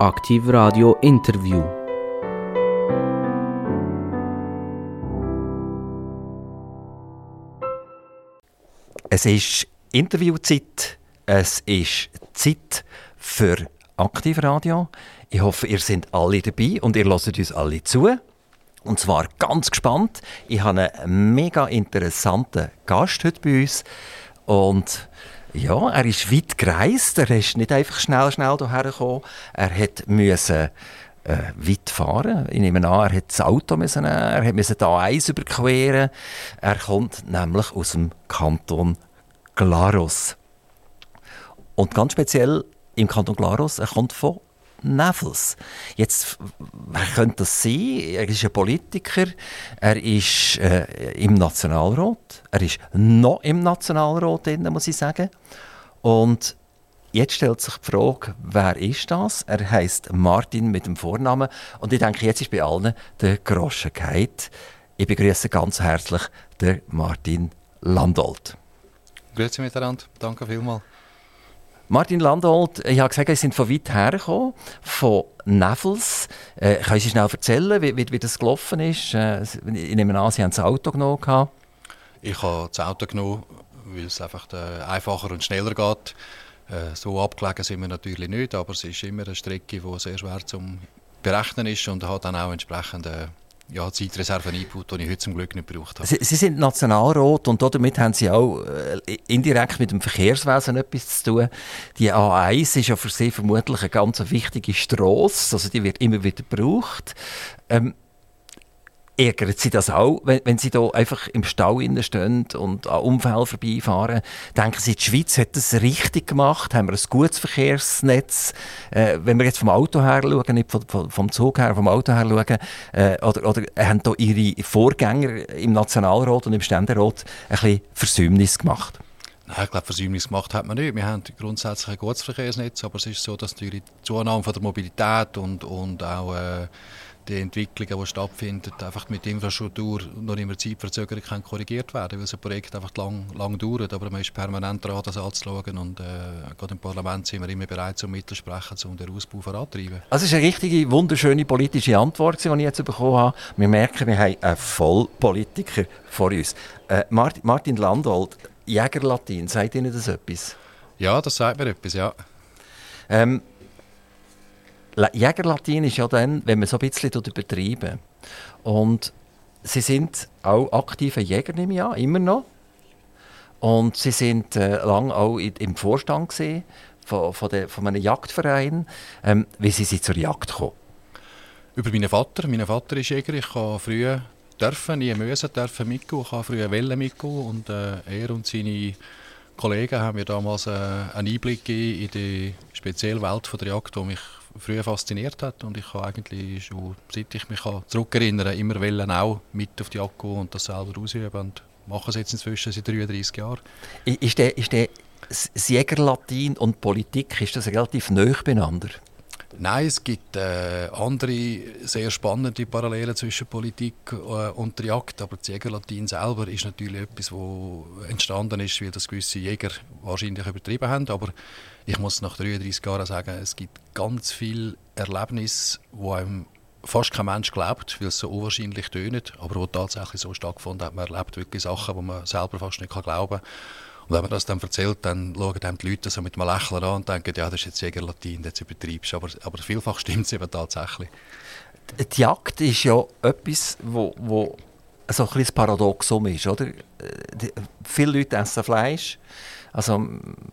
Aktiv Radio Interview. Es ist Interviewzeit. Es ist Zeit für Aktivradio. Ich hoffe, ihr seid alle dabei und ihr lasst uns alle zu. Und zwar ganz gespannt. Ich habe einen mega interessanten Gast heute bei uns. Und ja, er ist weit gereist. Er ist nicht einfach schnell, schnell hierher gekommen. Er müssen äh, weit fahren. Ich nehme an, er hat das Auto müssen nehmen. Er musste da Eis überqueren. Er kommt nämlich aus dem Kanton Glarus. Und ganz speziell im Kanton Glarus, er kommt von Nevels. Jetzt, wer könnte das sein? Er ist ein Politiker, er ist äh, im Nationalrat, er ist noch im Nationalrat drin, muss ich sagen. Und jetzt stellt sich die Frage, wer ist das? Er heißt Martin mit dem Vornamen und ich denke, jetzt ist bei allen der Groschen gehalten. Ich begrüße ganz herzlich den Martin Landolt. Grüezi miteinander, danke vielmals. Martin Landolt, ich habe gesagt, Sie sind von weit hergekommen, von Nevels. Äh, können Sie schnell erzählen, wie, wie, wie das gelaufen ist? Äh, ich nehme an, Sie haben das Auto genommen. Ich habe das Auto genommen, weil es einfach äh, einfacher und schneller geht. Äh, so abgelegen sind wir natürlich nicht, aber es ist immer eine Strecke, die sehr schwer zu berechnen ist und hat dann auch entsprechend äh, ja, Zeitreserven eingebaut, die ich heute zum Glück nicht gebraucht habe. Sie, Sie sind Nationalrat und damit haben Sie auch äh, indirekt mit dem Verkehrswesen etwas zu tun. Die A1 ist ja für Sie vermutlich eine ganz wichtige Strasse, also die wird immer wieder gebraucht. Ähm, Ärgert Sie das auch, wenn, wenn Sie da einfach im Stau stehen und an Unfällen vorbeifahren? Denken Sie, die Schweiz hat das richtig gemacht? Haben wir ein gutes Verkehrsnetz? Äh, wenn wir jetzt vom Auto her schauen, nicht vom, vom Zug her, vom Auto her schauen, äh, oder, oder haben da Ihre Vorgänger im Nationalrat und im Ständerat ein bisschen Versäumnis gemacht? Nein, ich glaube, Versäumnis gemacht hat man nicht. Wir haben grundsätzlich ein gutes Verkehrsnetz, aber es ist so, dass die Zunahme von der Mobilität und, und auch äh, die Entwicklungen, die stattfinden, einfach mit Infrastruktur noch immer Zeitverzögerung kann korrigiert werden, weil so ein Projekt einfach lang, lang dauert, aber man ist permanent dran, das anzuschauen und äh, gerade im Parlament sind wir immer bereit, zum Mittelsprechen, um den Ausbau voranzutreiben. Also es ist eine richtige, wunderschöne politische Antwort, die ich jetzt bekommen habe. Wir merken, wir haben einen Vollpolitiker vor uns. Äh, Martin, Martin Landolt, Jägerlatin, sagt Ihnen das etwas? Ja, das sagt mir etwas, ja. Ähm, Jägerlatin ist ja dann, wenn man so ein bisschen übertreiben. Und sie sind auch aktive Jäger, nehme ich an, immer noch. Und sie sind äh, lange auch im Vorstand gesehen von, von, de, von einem Jagdverein. Ähm, wie sind sie zur Jagd gekommen? Über meinen Vater. Mein Vater ist Jäger. Ich habe früher dürfen, nie müssen dürfen mitgehen. Ich habe früher Welle mitgehen und äh, er und seine Kollegen haben mir damals äh, einen Einblick in die spezielle Welt von der Jagd, die mich früher fasziniert hat und ich habe eigentlich schon, seit ich mich zurückerinnere, immer wollen auch mit auf die Akku und das selber ausüben und mache es jetzt inzwischen seit 33 Jahren. Ist der, ist der Jägerlatin und Politik, ist das relativ neu beieinander? Nein, es gibt äh, andere sehr spannende Parallelen zwischen Politik äh, und der Jagd, aber das Jägerlatin selber ist natürlich etwas, das entstanden ist, weil das gewisse Jäger wahrscheinlich übertrieben haben, aber ich muss nach 33 Jahren sagen, es gibt ganz viele Erlebnisse, wo einem fast kein Mensch glaubt, weil es so unwahrscheinlich tönt, aber wo tatsächlich so stattgefunden hat. Man erlebt wirklich Sachen, die man selber fast nicht glauben kann. Und wenn man das dann erzählt, dann schauen einem die Leute so mit einem Lächeln an und denken, ja, das ist jetzt Jäger Latin, das übertreibst aber, aber vielfach stimmt es eben tatsächlich. Die Jagd ist ja etwas, wo, wo so ein Paradoxum ist, oder? Die, viele Leute essen Fleisch, also,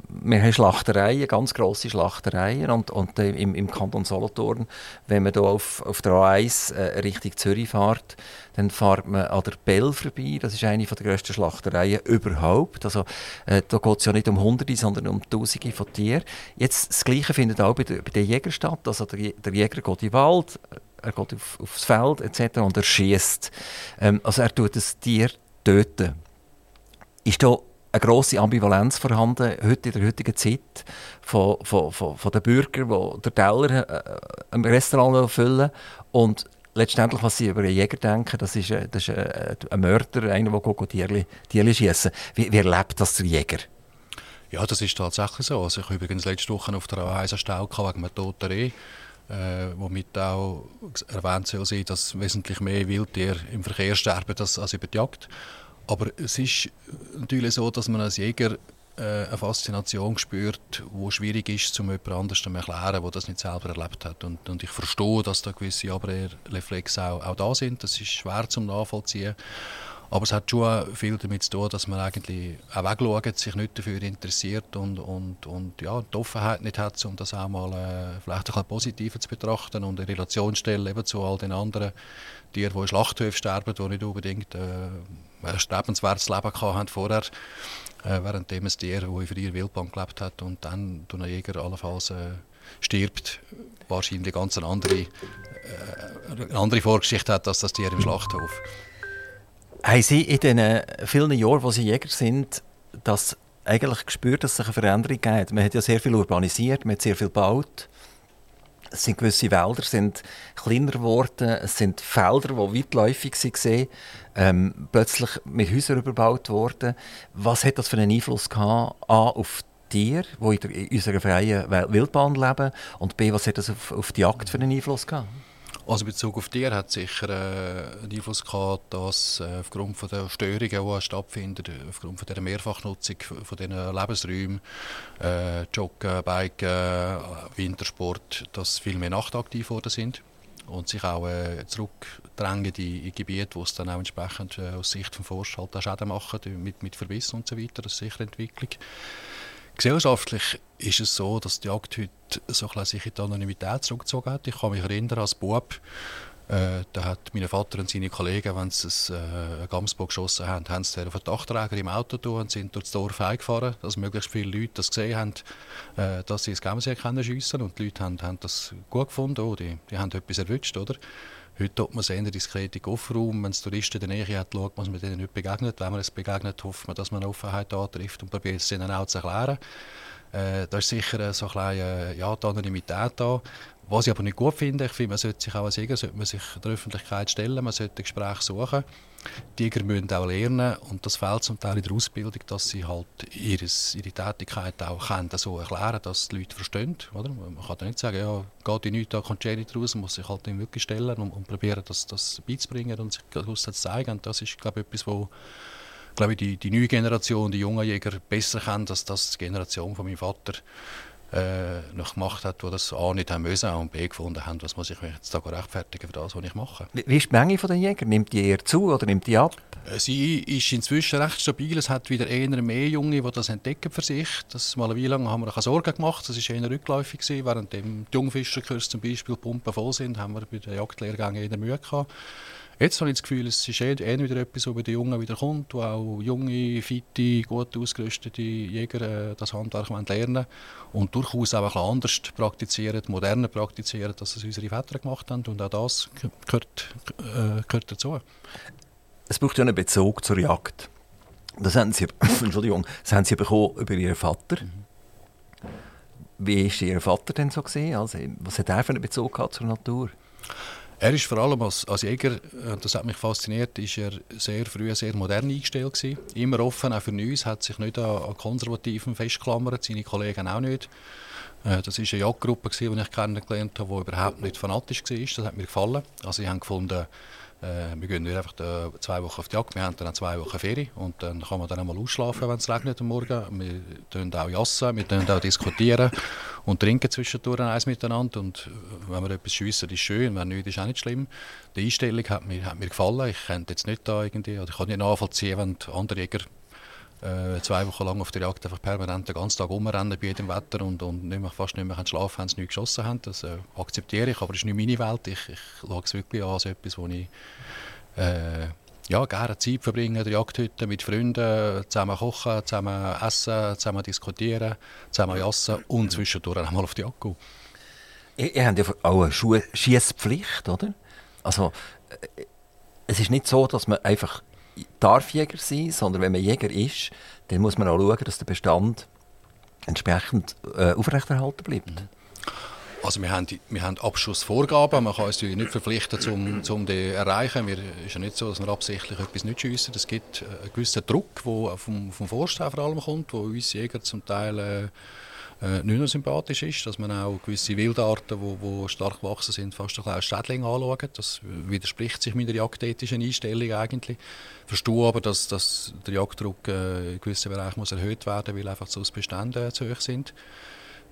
wir haben Schlachtereien, ganz grosse Schlachtereien. Und, und äh, im, im Kanton Solothurn, wenn man hier auf, auf der A1 äh, Richtung Zürich fährt, dann fährt man an der Bell vorbei. Das ist eine der grössten Schlachtereien überhaupt. Also, äh, da geht es ja nicht um Hunderte, sondern um Tausende von Tieren. Jetzt, das Gleiche findet auch bei der, bei der Jägerstadt. Also, der, der Jäger geht in den Wald, er geht auf, aufs Feld etc. und er schießt. Ähm, also, er tut das Tier töten. Ist da eine grosse Ambivalenz vorhanden, heute in der heutigen Zeit, von, von, von, von den Bürgern, die den Teller äh, im Restaurant füllen und letztendlich, was sie über einen Jäger denken, das ist, äh, das ist äh, ein Mörder, einer, der Tierli, Tierli schiessen wie, wie erlebt das der Jäger? Ja, das ist tatsächlich so. Also ich habe übrigens letzte Woche auf der A1 Stau wegen einem toten Reh. äh, womit auch erwähnt soll sein, dass wesentlich mehr Wildtiere im Verkehr sterben als über die Jagd. Aber es ist natürlich so, dass man als Jäger äh, eine Faszination spürt, wo schwierig ist, zum jemand anderes zu erklären, der das nicht selber erlebt hat. Und, und ich verstehe, dass da gewisse Abreflexe auch, auch da sind. Das ist schwer zum nachvollziehen. Aber es hat schon viel damit zu tun, dass man eigentlich auch wegschaut, sich nicht dafür interessiert und, und, und ja, die Offenheit nicht hat, um das auch mal äh, vielleicht ein bisschen positiver zu betrachten und in Relation zu stellen eben zu all den anderen Tieren, die in Schlachthöfen sterben, die nicht unbedingt äh, ein strebenswertes Leben haben vorher, äh, während dem ein Tier, das in freier Wildbahn gelebt hat und dann durch einen Jäger allenfalls äh, stirbt, wahrscheinlich ganz eine andere, äh, eine andere Vorgeschichte hat als das Tier im Schlachthof. Haben Sie in den vielen Jahren, wo Sie Jäger sind, das eigentlich gespürt, dass es eine Veränderung gibt? Man hat ja sehr viel urbanisiert, man hat sehr viel gebaut. Es sind gewisse Wälder sind kleiner geworden, es sind Felder, die weitläufig waren, ähm, plötzlich mit Häusern überbaut worden. Was hat das für einen Einfluss gehabt, A, auf Tiere, die in unserer freien Wildbahn leben, und B, was hat das auf, auf die Jagd für einen Einfluss gehabt? Also in Bezug auf Tiere hat sicher äh, einen Einfluss gehabt, dass äh, aufgrund von der Störungen, die stattfinden, aufgrund von der Mehrfachnutzung von diesen Lebensräumen, äh, Joggen, Biken, Wintersport, dass viel mehr nachtaktiv geworden sind und sich auch äh, zurückdrängen in, in Gebiete, wo es dann auch entsprechend äh, aus Sicht des Forst halt auch Schäden machen, mit, mit Verbiss und so weiter. Das ist sicher Entwicklung. Gesellschaftlich ist es so, dass die Jagd heute so ein sich in die Anonymität zurückgezogen hat. Ich kann mich erinnern, als Bub, äh, da hat mein Vater und seine Kollegen, wenn sie ein, äh, Gamsbock geschossen haben, haben sie den Dachträger im Auto tun und sind durch das Dorf gefahren, dass möglichst viele Leute das gesehen haben, äh, dass sie das Gamsee schiessen und die Leute haben, haben das gut gefunden, oh, die, die haben etwas erwischt, oder? Heute tut man es eher diskret Kofferraum. Wenn es Touristen in der Nähe hat, schaut man, man denen nicht begegnet. Wenn man es begegnet, hofft man, dass man Offenheit antrifft und probiert es ihnen auch zu erklären. Äh, da ist sicher so ein bisschen, ja, die Anonymität da. Was ich aber nicht gut finde, ich finde, man sollte sich auch als Jäger sollte man sich der Öffentlichkeit stellen, man sollte Gespräche suchen. Die Jäger müssen auch lernen und das fehlt zum Teil in der Ausbildung, dass sie halt ihres, ihre Tätigkeit auch können, so erklären dass die Leute verstehen. Oder? Man kann nicht sagen, ja, geht in nichts, da kommt Jenny raus, man muss sich halt wirklich stellen und, und probieren, das, das beizubringen und sich zu zeigen. Und das ist, glaube ich, etwas, wo glaube ich, die, die neue Generation, die jungen Jäger besser kennt, als das die Generation von meinem Vater äh, noch gemacht hat, die das A nicht haben müssen und B gefunden haben, was muss ich mich jetzt da rechtfertigen für das, was ich mache. Wie ist die Menge der Jäger? Nimmt die eher zu oder nimmt die ab? Äh, sie ist inzwischen recht stabil. Es hat wieder eher mehr Junge, die das entdecken für sich. Das mal eine Weile lang haben wir keine Sorgen gemacht. Das war eher rückläufig. Gewesen. Während die Jungfischerkurs zum Beispiel Pumpen voll sind, haben wir bei den Jagdlehrgängen eher Mühe gehabt. Jetzt habe ich das Gefühl, es ist eher wieder etwas, was bei den Jungen wieder kommt, wo auch junge, fitte, gut ausgerüstete Jäger äh, das Handwerk lernen und durchaus auch ein anders praktizieren, moderner praktizieren, als es unsere Väter gemacht haben. Und auch das gehört, äh, gehört dazu. Es braucht ja einen Bezug zur Jagd. Das haben Sie, Entschuldigung, das haben Sie bekommen über Ihren Vater. Mhm. Wie war Ihr Vater denn so? Gewesen? Also, was hat er für einen Bezug zur Natur? Er ist vor allem als, als Jäger, das hat mich fasziniert, ist er sehr früh sehr modern eingestellt gewesen. Immer offen, auch für Neues, hat sich nicht an, an Konservativen festgeklammert, seine Kollegen auch nicht. Äh, das war eine Jagdgruppe, die ich kennengelernt habe, die überhaupt nicht fanatisch war. Das hat mir gefallen. Also ich habe gefunden, äh, wir gehen nicht einfach zwei Wochen auf die Jagd, wir haben dann auch zwei Wochen Ferien und dann kann man dann einmal ausschlafen, wenn es regnet am Morgen. Wir tun auch jassen, wir tun auch diskutieren und trinken zwischendurch eins miteinander und äh, wenn wir etwas schiessen, ist schön, wenn nicht, ist auch nicht schlimm. Die Einstellung hat mir, hat mir gefallen. Ich könnte jetzt nicht da irgendwie, oder ich kann nicht nachvollziehen, wenn andere Jäger äh, zwei Wochen lang auf der Jagd einfach permanent den ganzen Tag rumrennen bei jedem Wetter und, und nicht mehr, fast nicht mehr schlafen, wenn sie nicht geschossen haben. Das äh, akzeptiere ich, aber es ist nicht meine Welt. Ich, ich schaue es wirklich an als etwas, wo ich äh, ja, gerne Zeit verbringen, der Jagdhütte mit Freunden, zusammen kochen, zusammen essen, zusammen diskutieren, zusammen jassen und zwischendurch einmal auf die Jagd gehen. Ihr, ihr habt ja auch eine Schiesspflicht, oder? Also, äh, es ist nicht so, dass man einfach darf Jäger sein, sondern wenn man Jäger ist, dann muss man auch schauen, dass der Bestand entsprechend äh, aufrechterhalten bleibt. Mhm. Also wir haben, wir haben Abschussvorgaben, man kann uns nicht verpflichten, um, um die zu erreichen. Es ist ja nicht so, dass wir absichtlich etwas nicht schiessen. Es gibt einen gewissen Druck, der vom, vom Forst vor allem kommt, wo uns Jäger zum Teil äh, äh, nicht mehr sympathisch ist, dass man auch gewisse Wildarten, die wo, wo stark gewachsen sind, fast ein bisschen Schädling anschaut. Das widerspricht sich meiner jagdethischen Einstellung eigentlich. Ich verstehe aber, dass, dass der Jagddruck äh, in gewissen Bereichen muss erhöht werden muss, weil einfach so Bestände zu hoch sind.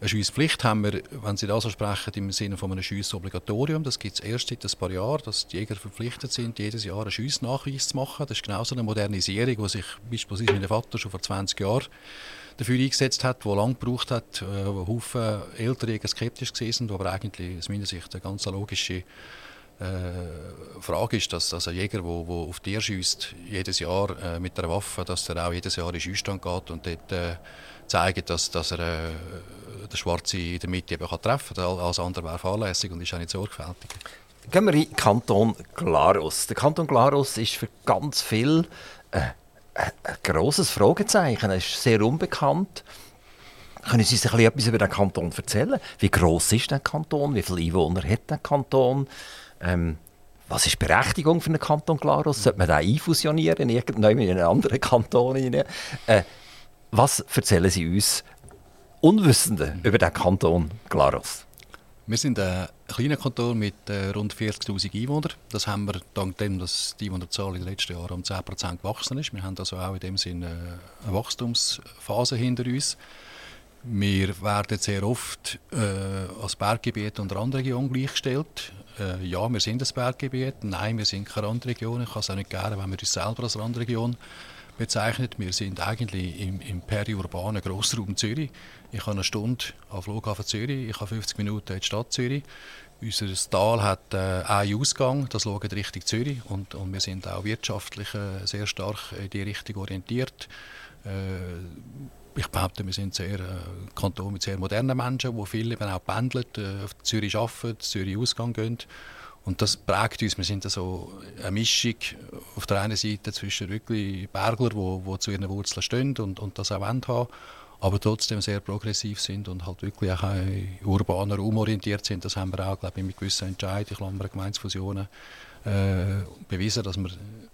Eine Schiesspflicht haben wir, wenn Sie das ansprechen, im Sinne von einem Schiessobligatorium. Das gibt es erst seit ein paar Jahren, dass die Jäger verpflichtet sind, jedes Jahr einen Schiessnachweis zu machen. Das ist genau so eine Modernisierung, die sich beispielsweise mein Vater schon vor 20 Jahren dafür eingesetzt hat, wo lange gebraucht hat, äh, wo Haufen ältere Jäger skeptisch sind, aber eigentlich aus meiner Sicht eine ganz logische äh, Frage ist, dass, dass ein Jäger, der auf Tier schießt, jedes Jahr äh, mit einer Waffe, dass er auch jedes Jahr in den Schießstand geht und dort äh, zeigt, dass, dass er äh, den Schwarzen in der Mitte eben kann treffen kann. Alles andere wäre fahrlässig und ist auch nicht sorgfältig. Gehen wir in den Kanton Glarus. Der Kanton Glarus ist für ganz viel äh, ein grosses Fragezeichen. Er ist sehr unbekannt. Können Sie sich etwas über den Kanton erzählen? Wie groß ist der Kanton? Wie viele Einwohner hat der Kanton? Ähm, was ist die Berechtigung für einen Kanton Glarus? Sollte man den einfusionieren, in einen anderen Kanton hinein? Äh, was erzählen Sie uns Unwissenden über den Kanton Glarus? Wir sind ein kleiner Kanton mit äh, rund 40'000 Einwohnern. Das haben wir dank dem, dass die Einwohnerzahl in den letzten Jahren um 10% gewachsen ist. Wir haben also auch in dem Sinne äh, eine Wachstumsphase hinter uns. Wir werden sehr oft äh, als Berggebiet und Randregion gleichgestellt. Äh, ja, wir sind ein Berggebiet. Nein, wir sind keine Randregion. Ich kann es auch nicht gerne, wenn wir uns selber als Randregion bezeichnet. Wir sind eigentlich im, im periurbanen Grossraum Zürich. Ich habe eine Stunde am Flughafen Zürich, ich habe 50 Minuten in die Stadt Zürich. Unser Tal hat äh, einen Ausgang, das schaut Richtung Zürich und, und wir sind auch wirtschaftlich äh, sehr stark in die Richtung orientiert. Äh, ich behaupte, wir sind sehr äh, Kanton mit sehr modernen Menschen, wo viele eben auch pendeln, äh, auf Zürich arbeiten, Zürich Ausgang gehen. Und das prägt uns. Wir sind so eine Mischung auf der einen Seite zwischen wirklich Bergler, die wo zu ihren Wurzeln stehen und, und das auch haben, aber trotzdem sehr progressiv sind und halt wirklich auch urbaner umorientiert sind. Das haben wir auch, glaube ich, mit gewissen Entscheidungen, Klammer Gemeinsfusionen, äh, bewiesen, dass wir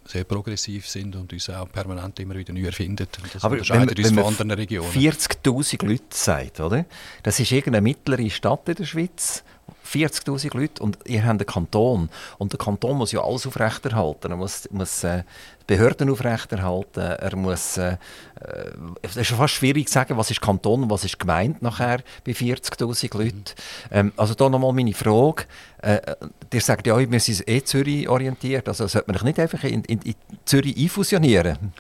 sehr progressiv sind und uns auch permanent immer wieder neu erfinden. das Aber unterscheidet wenn, uns von anderen Regionen. 40'000 Leute sagt, oder? Das ist irgendeine mittlere Stadt in der Schweiz, 40'000 Leute und ihr habt einen Kanton. Und der Kanton muss ja alles aufrechterhalten. Er muss, muss äh, Behörden aufrechterhalten. Er muss, äh, äh, es ist fast schwierig zu sagen, was ist Kanton und was ist gemeint nachher bei 40'000 Leuten. Ähm, also da nochmal meine Frage. Äh, ihr sagt ja, wir sind eh Zürich orientiert. Also sollte man nicht einfach in, in, in Zürich einfusionieren?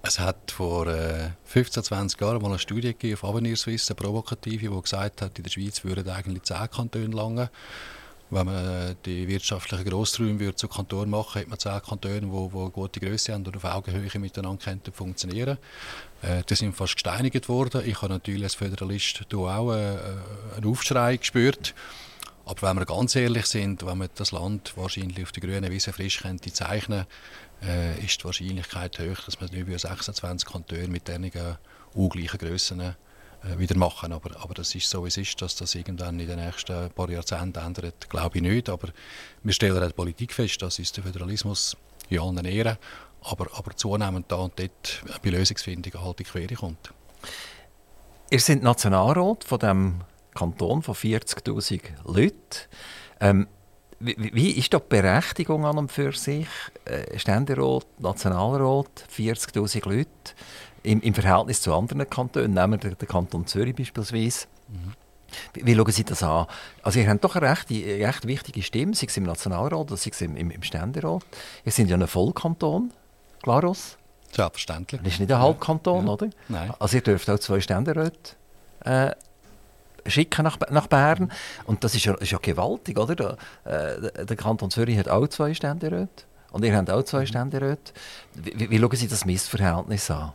Es hat vor äh, 15, 20 Jahren mal eine Studie auf Avenir Suisse, eine provokative, die gesagt hat, in der Schweiz würden eigentlich 10 Kantone lange. Wenn man äh, die wirtschaftlichen Grossräume zu Kantonen machen hätte man 10 Kantone, die eine gute Größe haben und auf Augenhöhe miteinander könnten funktionieren. Äh, die sind fast gesteinigt worden. Ich habe natürlich als Föderalist auch äh, einen Aufschrei gespürt. Aber wenn wir ganz ehrlich sind, wenn man das Land wahrscheinlich auf der grünen Wiese frisch könnte zeichnen äh, ist die Wahrscheinlichkeit hoch, dass wir nicht über 26 Kantone mit diesen ungleichen Grössen äh, wieder machen. Aber, aber das ist so, wie es ist, dass das irgendwann in den nächsten paar Jahrzehnten ändert, glaube ich nicht. Aber wir stellen in der Politik fest, dass uns der Föderalismus in allen Ehren, aber, aber zunehmend da und dort bei Lösungsfindung halt in die Quere kommt. Ihr seid Nationalrat von dem Kanton von 40'000 Leuten. Ähm, wie, ist da die Berechtigung an und für sich? Äh, Ständerat, Nationalrat, 40'000 Leute im, im, Verhältnis zu anderen Kantonen, nehmen wir den Kanton Zürich beispielsweise. Mhm. Wie, schauen Sie das an? Also ihr habt doch eine recht, eine recht wichtige Stimme, sei es im Nationalrat oder sei es im, im, im Ständerat. Ihr seid ja ein Vollkanton, Glarus. Selbstverständlich. Das ist nicht ein Halbkanton, ja. oder? Nein. Also ihr dürft auch zwei Ständeräte äh, schicken nach, nach Bern. Und das ist ja, ist ja gewaltig, oder? Der, äh, der Kanton Zürich hat auch zwei Ständeräte. Und ihr habt auch zwei mhm. Ständeräte. Wie, wie schauen Sie das Missverhältnis an?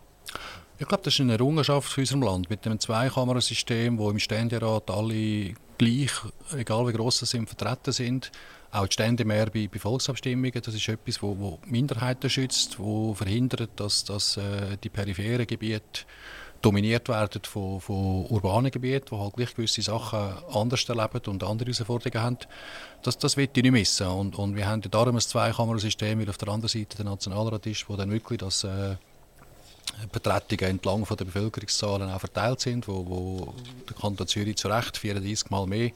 Ich glaube, das ist eine Errungenschaft für unserem Land mit dem Zweikammersystem, wo im Ständerat alle gleich, egal wie gross sie sind, vertreten sind. Auch die Stände mehr bei, bei Volksabstimmungen. Das ist etwas, wo, wo Minderheiten schützt, wo verhindert, dass, dass äh, die peripheren Gebiete dominiert werden von, von urbanen Gebieten, die halt gleich gewisse Sachen anders erleben und andere Herausforderungen haben. Das, das will ich nicht missen. Und, und wir haben ja darum ein Zweikammersystem, weil auf der anderen Seite der Nationalrat ist, wo dann wirklich das, äh, Betretungen entlang der Bevölkerungszahlen auch verteilt sind, wo, wo der Kanton Zürich zu Recht 34 Mal mehr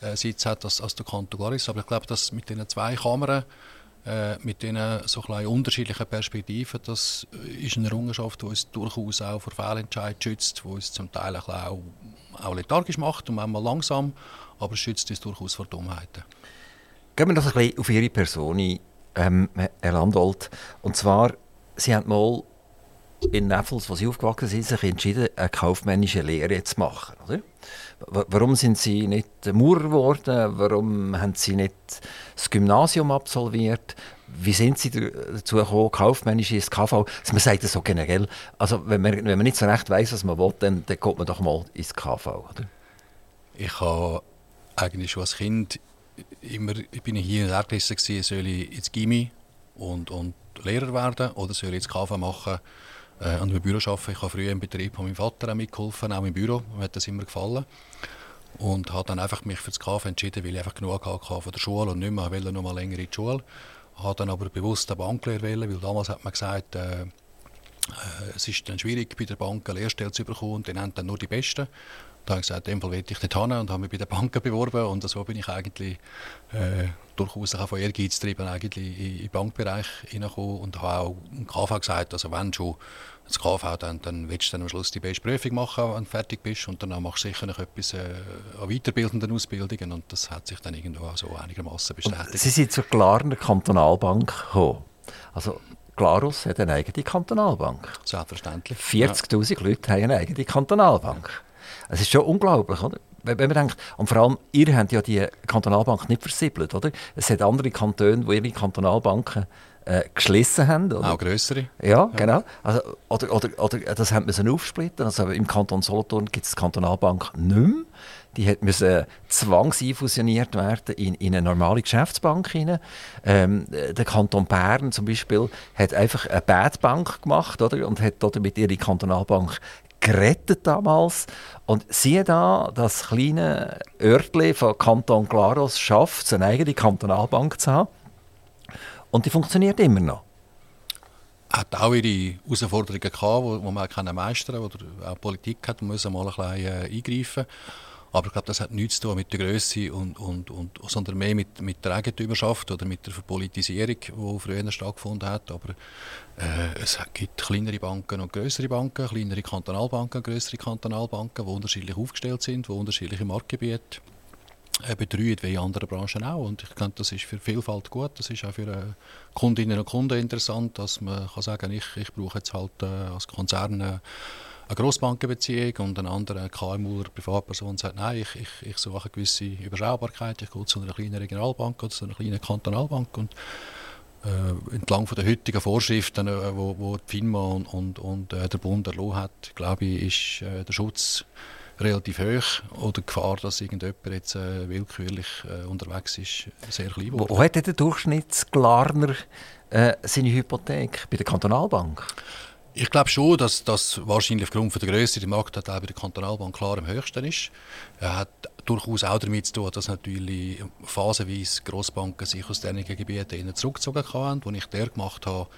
äh, Sitz hat als, als der Kanton Glaris. Aber ich glaube, dass mit diesen zwei Kammern, äh, mit diesen so unterschiedlichen Perspektiven, das ist eine Errungenschaft, die uns durchaus auch vor Fehlentscheid schützt, die uns zum Teil auch, auch lethargisch macht und manchmal langsam, aber schützt uns durchaus vor Dummheiten. Gehen wir noch ein bisschen auf Ihre Person ähm, Herr Landolt. Und zwar, Sie haben mal in Neffels, wo Sie aufgewachsen sind, sich entschieden, eine kaufmännische Lehre zu machen. Oder? Warum sind Sie nicht Maurer geworden? Warum haben Sie nicht das Gymnasium absolviert? Wie sind Sie dazu gekommen, kaufmännisch ins KV? Also man sagt das so generell. Also wenn man, wenn man nicht so recht weiß, was man will, dann, dann kommt man doch mal ins KV, oder? Ich habe eigentlich schon als Kind immer, ich bin hier in der Erdliste soll ich ins Gimmi und, und Lehrer werden oder soll ich ins KV machen äh, und im Büro arbeiten. Ich habe früher im Betrieb von meinem Vater auch mitgeholfen, auch im Büro. Mir hat das immer gefallen. Und habe dann einfach mich für das KV entschieden, weil ich einfach genug hatte von der Schule und nicht mehr wollte noch mal länger in die Schule. Habe dann aber bewusst eine Banklehre wählen, weil damals hat man gesagt, äh, äh, es ist dann schwierig, bei der Bank eine Lehrstelle zu bekommen, die nennen dann nur die Besten. Da habe ich gesagt, in dem Fall will ich dort hin und habe mich bei der Bank beworben und so bin ich eigentlich äh, durchaus auch von Ehrgeiz getrieben eigentlich in, den Bankbereich hineingekommen und habe auch im KV gesagt, also wenn schon das KV, dann, dann willst du dann am Schluss die beste Prüfung machen, wenn du fertig bist und dann machst du sicher noch etwas äh, an weiterbildenden Ausbildungen und das hat sich dann irgendwo auch so einigermaßen bestätigt. Sie sind zur Klarner Kantonalbank gekommen. Also Glarus hat eine eigene Kantonalbank. Selbstverständlich. 40'000 ja. Leute haben eine eigene Kantonalbank. Es ist schon unglaublich, oder? Wenn man denkt, und vor allem, ihr habt ja die Kantonalbank nicht versiebelt, oder? Es hat andere Kantone, die ihre Kantonalbanken äh, geschlossen haben. Oder? Auch größere. Ja, genau. Also, oder, oder, oder das haben wir aufsplitten. Also im Kanton Solothurn gibt es die Kantonalbank nicht mehr. Die hat müssen zwangseinfusioniert werden in, in eine normale Geschäftsbank. Ähm, der Kanton Bern zum Beispiel hat einfach eine Bad Bank gemacht oder? und hat damit ihre Kantonalbank gerettet damals. Und siehe da, das kleine Örtchen von Kanton Claros schafft es, eine eigene Kantonalbank zu haben. Und die funktioniert immer noch. Hat auch ihre Herausforderungen gehabt, wo man meistern meistern oder auch Politik hat, muss mal ein bisschen äh, eingreifen. Aber ich glaube, das hat nichts zu tun mit der Größe, und, und, und, sondern mehr mit, mit der Eigentümerschaft oder mit der Verpolitisierung, die früher stattgefunden hat. Aber äh, es gibt kleinere Banken und größere Banken, kleinere Kantonalbanken und größere Kantonalbanken, die unterschiedlich aufgestellt sind, die unterschiedliche Marktgebiete äh, betreuen, wie in anderen Branchen auch. Und ich denke, das ist für Vielfalt gut. Das ist auch für äh, Kundinnen und Kunden interessant, dass man kann sagen ich, ich brauche jetzt halt äh, als Konzern äh, eine Grossbankenbeziehung und ein anderer KMU oder Privatperson sagt, nein, ich, ich, ich suche eine gewisse Überschaubarkeit, ich gehe zu einer kleinen Regionalbank oder zu einer kleinen Kantonalbank und äh, entlang von der heutigen Vorschriften, äh, wo, wo die FINMA und, und, und äh, der Bund erlassen hat, glaube ich, ist äh, der Schutz relativ hoch oder die Gefahr, dass irgendjemand jetzt äh, willkürlich äh, unterwegs ist, sehr klein geworden. Wo, hat der Durchschnittsglarner äh, seine Hypothek? Bei der Kantonalbank? Ich glaube schon, dass das wahrscheinlich aufgrund der Größe der Marktanteil bei der Kantonalbank klar am höchsten ist. Er hat durchaus auch damit zu tun, dass natürlich phasenweise Grossbanken sich aus diesen Gebieten zurückgezogen haben. Als ich der gemacht habe,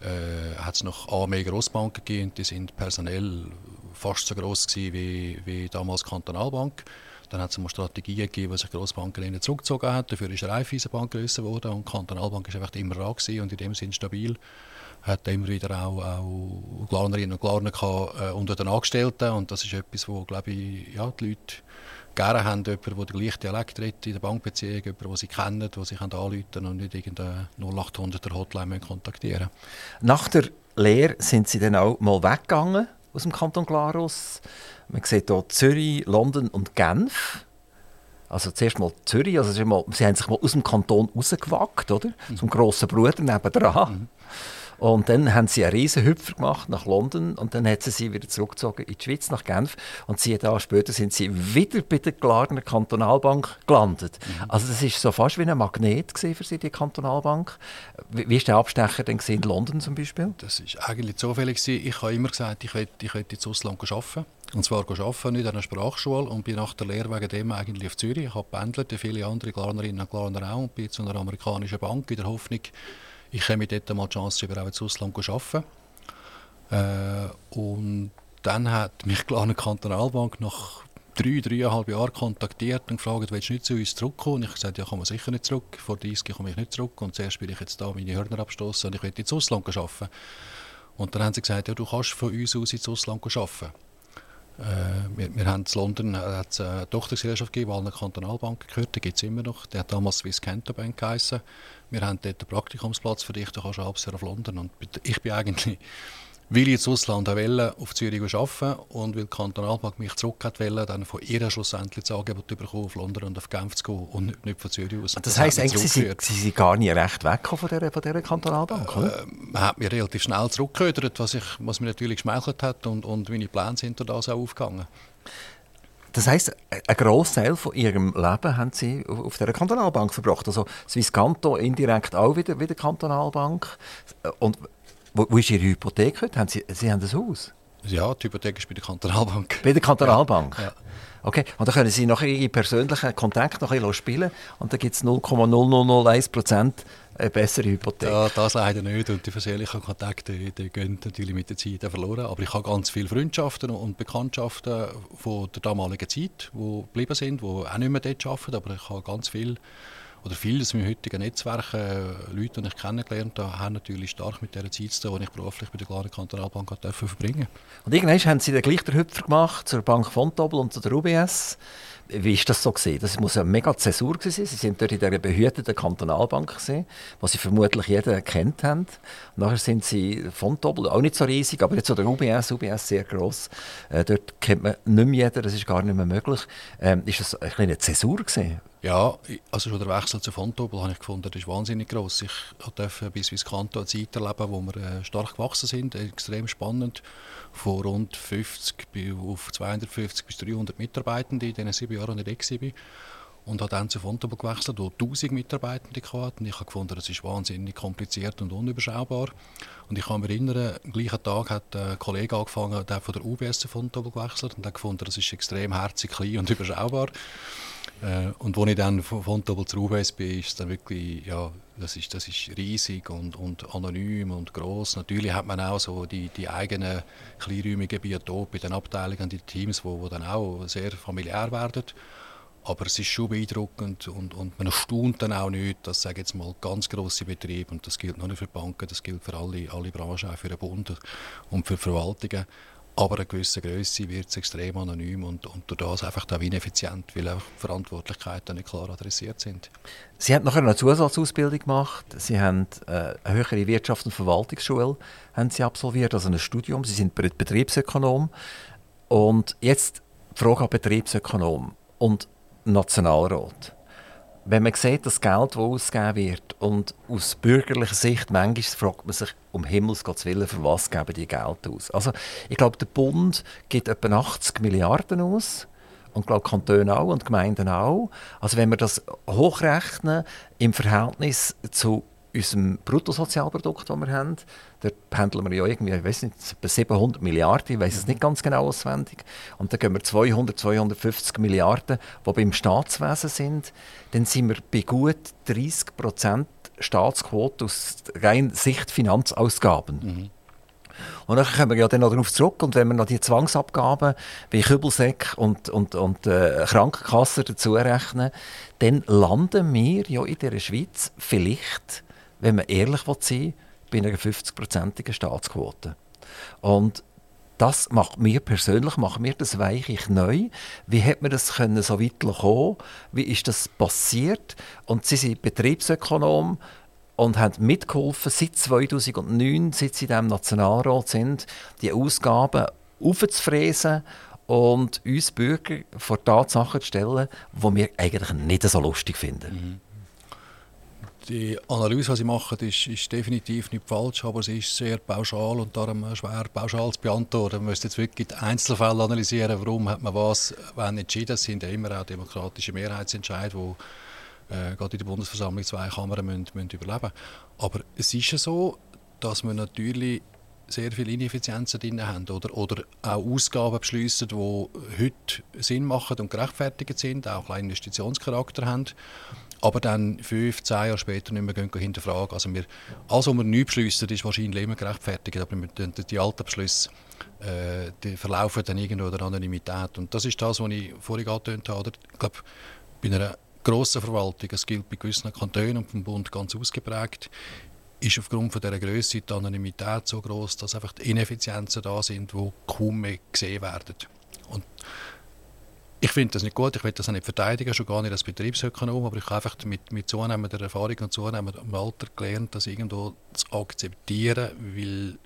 äh, hat es noch A, mehr Grossbanken gegeben, die sind personell fast so groß wie, wie damals Kantonalbank. Dann hat es eine Strategie gegeben, wo sich Grossbanken zurückgezogen haben. Dafür ist Raiffeisenbank größer geworden und Kantonalbank ist einfach immer da und in dem Sinne stabil hat immer wieder auch, auch Glarnerinnen und Glarner gehabt, äh, unter den Angestellten und das ist etwas, wo glaube ich ja, die Leute gerne haben, jemanden, der den gleichen Dialekt redet in der Bankbeziehung, jemanden, den sie kennen, den sie anrufen können und nicht irgendeine 0800er Hotline kontaktieren Nach der Lehre sind Sie dann auch mal weggegangen aus dem Kanton Glarus. Man sieht hier Zürich, London und Genf. Also zuerst mal Zürich, also sie haben sich mal aus dem Kanton rausgewagt, oder? Mhm. Zum grossen Bruder nebenan. Mhm. Und dann haben sie einen riesen Hüpfer gemacht nach London und dann hat sie sie wieder zurückgezogen in die Schweiz, nach Genf. Und sie da später sind sie wieder bei der Glarner Kantonalbank gelandet. Mhm. Also das ist so fast wie ein Magnet für sie, die Kantonalbank. Wie, wie ist der Abstecher denn in London zum Beispiel? Das ist eigentlich zufällig. Ich habe immer gesagt, ich will, ich will ins Ausland arbeiten. Und zwar arbeiten, nicht an einer Sprachschule und bin nach der Lehre wegen dem eigentlich auf Zürich. Ich habe pendelt, wie viele andere Glarnerinnen und Glarner auch, und bin zu einer amerikanischen Bank in der Hoffnung, ich habe dort mal die Chance, über auch ins Ausland zu arbeiten. Äh, und dann hat mich die Kantonalbank nach drei, dreieinhalb Jahren kontaktiert und gefragt, willst du nicht zu uns zurückkommen? Und ich habe gesagt, ja, komme sicher nicht zurück. Vor 30 komme ich nicht zurück. Und zuerst will ich jetzt da meine Hörner abstoßen und ich will ins Ausland arbeiten. Und dann haben sie gesagt, ja, du kannst von uns aus ins Ausland arbeiten. Äh, wir, wir haben in London hat's eine Tochtergesellschaft gegeben, die eine Kantonalbank gehört, die gibt es immer noch. Der hat damals Swiss Cantor Bank geheißen. Wir haben dort einen Praktikumsplatz für dich, du kannst halbes Jahr auf London. Und ich bin eigentlich weil ich ins Ausland wollte, auf Zürich arbeiten und weil die Kantonalbank mich zurück wollte, dann von ihr schlussendlich das Angebot bekommen, auf London und auf Genf zu gehen und nicht von Zürich aus. Das, das heisst eigentlich, Sie, sind, Sie sind gar nicht recht weg von dieser, von dieser Kantonalbank, oder? Äh, man hat mich relativ schnell zurückgehört, was, was mir natürlich geschmeichelt hat und, und meine Pläne sind da auch aufgegangen. Das heisst, ein Großteil von Ihrem Leben haben Sie auf der Kantonalbank verbracht. Also Swisscanto indirekt auch wieder, wieder Kantonalbank. Und wo, wo ist Ihre Hypothek heute? Haben Sie, Sie haben ein Haus? Ja, die Hypothek ist bei der Kantonalbank. Bei der Kantonalbank? Ja. Okay, und dann können Sie nachher Ihre persönlichen Kontakte noch ein bisschen spielen und dann gibt es 0,0001 Prozent eine bessere Hypothek. Ja, das leider nicht. Und die persönlichen Kontakte die gehen natürlich mit der Zeit verloren. Aber ich habe ganz viele Freundschaften und Bekanntschaften von der damaligen Zeit, die geblieben sind, die auch nicht mehr dort arbeiten. Aber ich habe ganz viele oder viele aus heutigen Netzwerk, äh, Leute, die ich kennengelernt habe, haben natürlich stark mit der Zeit zu tun, die ich beruflich bei der Klaren Kantonalbank verbringen Und irgendwann haben Sie den Hüpfer gemacht zur Bank Fontobel und zu der UBS. Wie ist das so gesehen? Das muss eine mega Zäsur sein. Sie sind dort in der behüteten Kantonalbank gesehen, was Sie vermutlich jeder kennt haben. nachher sind Sie Fontobel, auch nicht so riesig, aber jetzt so der UBS, UBS sehr gross. Äh, dort kennt man nicht mehr jeder, das ist gar nicht mehr möglich. Ähm, ist das eine kleine Zäsur gesehen? Ja, also schon der Wechsel zu Fontobel habe ich gefunden, das ist wahnsinnig gross. Ich durfte bis Viscanto eine Zeit erleben, wo wir äh, stark gewachsen sind, extrem spannend. Von rund 50 auf 250 bis 300 Mitarbeitende in diesen sieben Jahren, in der war. Und habe dann zu Fontobel gewechselt, wo 1000 Mitarbeitende hatten. Und ich habe gefunden, das ist wahnsinnig kompliziert und unüberschaubar. Und ich kann mich erinnern, am gleichen Tag hat ein Kollege angefangen, der von der UBS zu Fontobel gewechselt und hat gefunden, das ist extrem herzig, klein und überschaubar. Äh, und als ich dann von Fontobel zu UBS bin, ist dann wirklich, ja, das ist, das ist riesig und, und anonym und groß. Natürlich hat man auch so die, die eigenen kleinräumigen Biotope in den Abteilungen, die Teams, die wo, wo dann auch sehr familiär werden. Aber es ist schon beeindruckend und, und man erstaunt dann auch nicht, dass sage jetzt mal ganz große Betriebe und das gilt nicht für Banken, das gilt für alle, alle Branchen, auch für den Bund und für Verwaltungen, aber eine gewisse Größe wird es extrem anonym und, und durch das einfach auch ineffizient, weil auch Verantwortlichkeiten nicht klar adressiert sind. Sie haben nachher eine Zusatzausbildung gemacht. Sie haben äh, eine höhere Wirtschafts- und Verwaltungsschule haben Sie absolviert, also ein Studium. Sie sind Betriebsökonom. Und jetzt die Frage an Betriebsökonom und Nationalrat wenn man sieht, das Geld, das ausgegeben wird, und aus bürgerlicher Sicht, manchmal fragt man sich, um Himmels Gottes Willen, für was geben die Geld aus? Also, ich glaube, der Bund gibt etwa 80 Milliarden aus. Und glaube Kantone auch und Gemeinden auch. Also wenn wir das hochrechnen im Verhältnis zu unserem Bruttosozialprodukt, das wir haben, dort pendeln wir ja irgendwie, ich weiß nicht, etwa 700 Milliarden, ich weiß es nicht ganz genau auswendig. Und dann gehen wir 200, 250 Milliarden, die beim Staatswesen sind. Dann sind wir bei gut 30 Prozent Staatsquote aus rein Sicht Finanzausgaben. Mhm. Und dann kommen wir ja dann noch darauf zurück und wenn wir noch die Zwangsabgaben wie Kübelsäck und, und, und äh, Krankenkassen dazu rechnen, dann landen wir ja in der Schweiz vielleicht wenn man ehrlich sein will, bei einer 50-prozentigen Staatsquote. Und das macht mir persönlich, macht mir das weichig neu. Wie hat man das können so weit kommen? Wie ist das passiert? Und Sie sind Betriebsökonom und haben mitgeholfen, seit 2009, seit Sie in diesem Nationalrat sind, die Ausgaben aufzufräsen und uns Bürger vor Tatsachen zu stellen, die wir eigentlich nicht so lustig finden. Mhm die Analyse, die Sie machen, ist, ist, definitiv nicht falsch, aber sie ist sehr pauschal und darum schwer pauschal zu beantworten. Man müsste jetzt wirklich die Einzelfälle analysieren, warum hat man was wann entschieden. Es sind ja immer auch demokratische Mehrheitsentscheide, die äh, gerade in der Bundesversammlung zwei Kammern müssen, müssen überleben Aber es ist ja so, dass man natürlich sehr viele Ineffizienzen drin haben oder, oder auch Ausgaben beschließen, die heute Sinn machen und gerechtfertigt sind, auch einen Investitionscharakter haben, aber dann fünf, zehn Jahre später nicht mehr gehen, hinterfragen. Also wir, alles, was wir neu beschließen, ist wahrscheinlich immer gerechtfertigt, aber die, die alten Beschlüsse äh, die verlaufen dann irgendwo der Anonymität. Und das ist das, was ich vorhin angetönt habe. Ich glaube, bei einer grossen Verwaltung, es gilt bei gewissen Kantonen und vom Bund ganz ausgeprägt, ist aufgrund von dieser Größe die Anonymität so groß, dass einfach die Ineffizienzen da sind, die kaum mehr gesehen werden. Und ich finde das nicht gut, ich will das auch nicht verteidigen, schon gar nicht als Betriebsökonom, aber ich habe einfach mit, mit zunehmender Erfahrung und zunehmendem Alter gelernt, das irgendwo zu akzeptieren, weil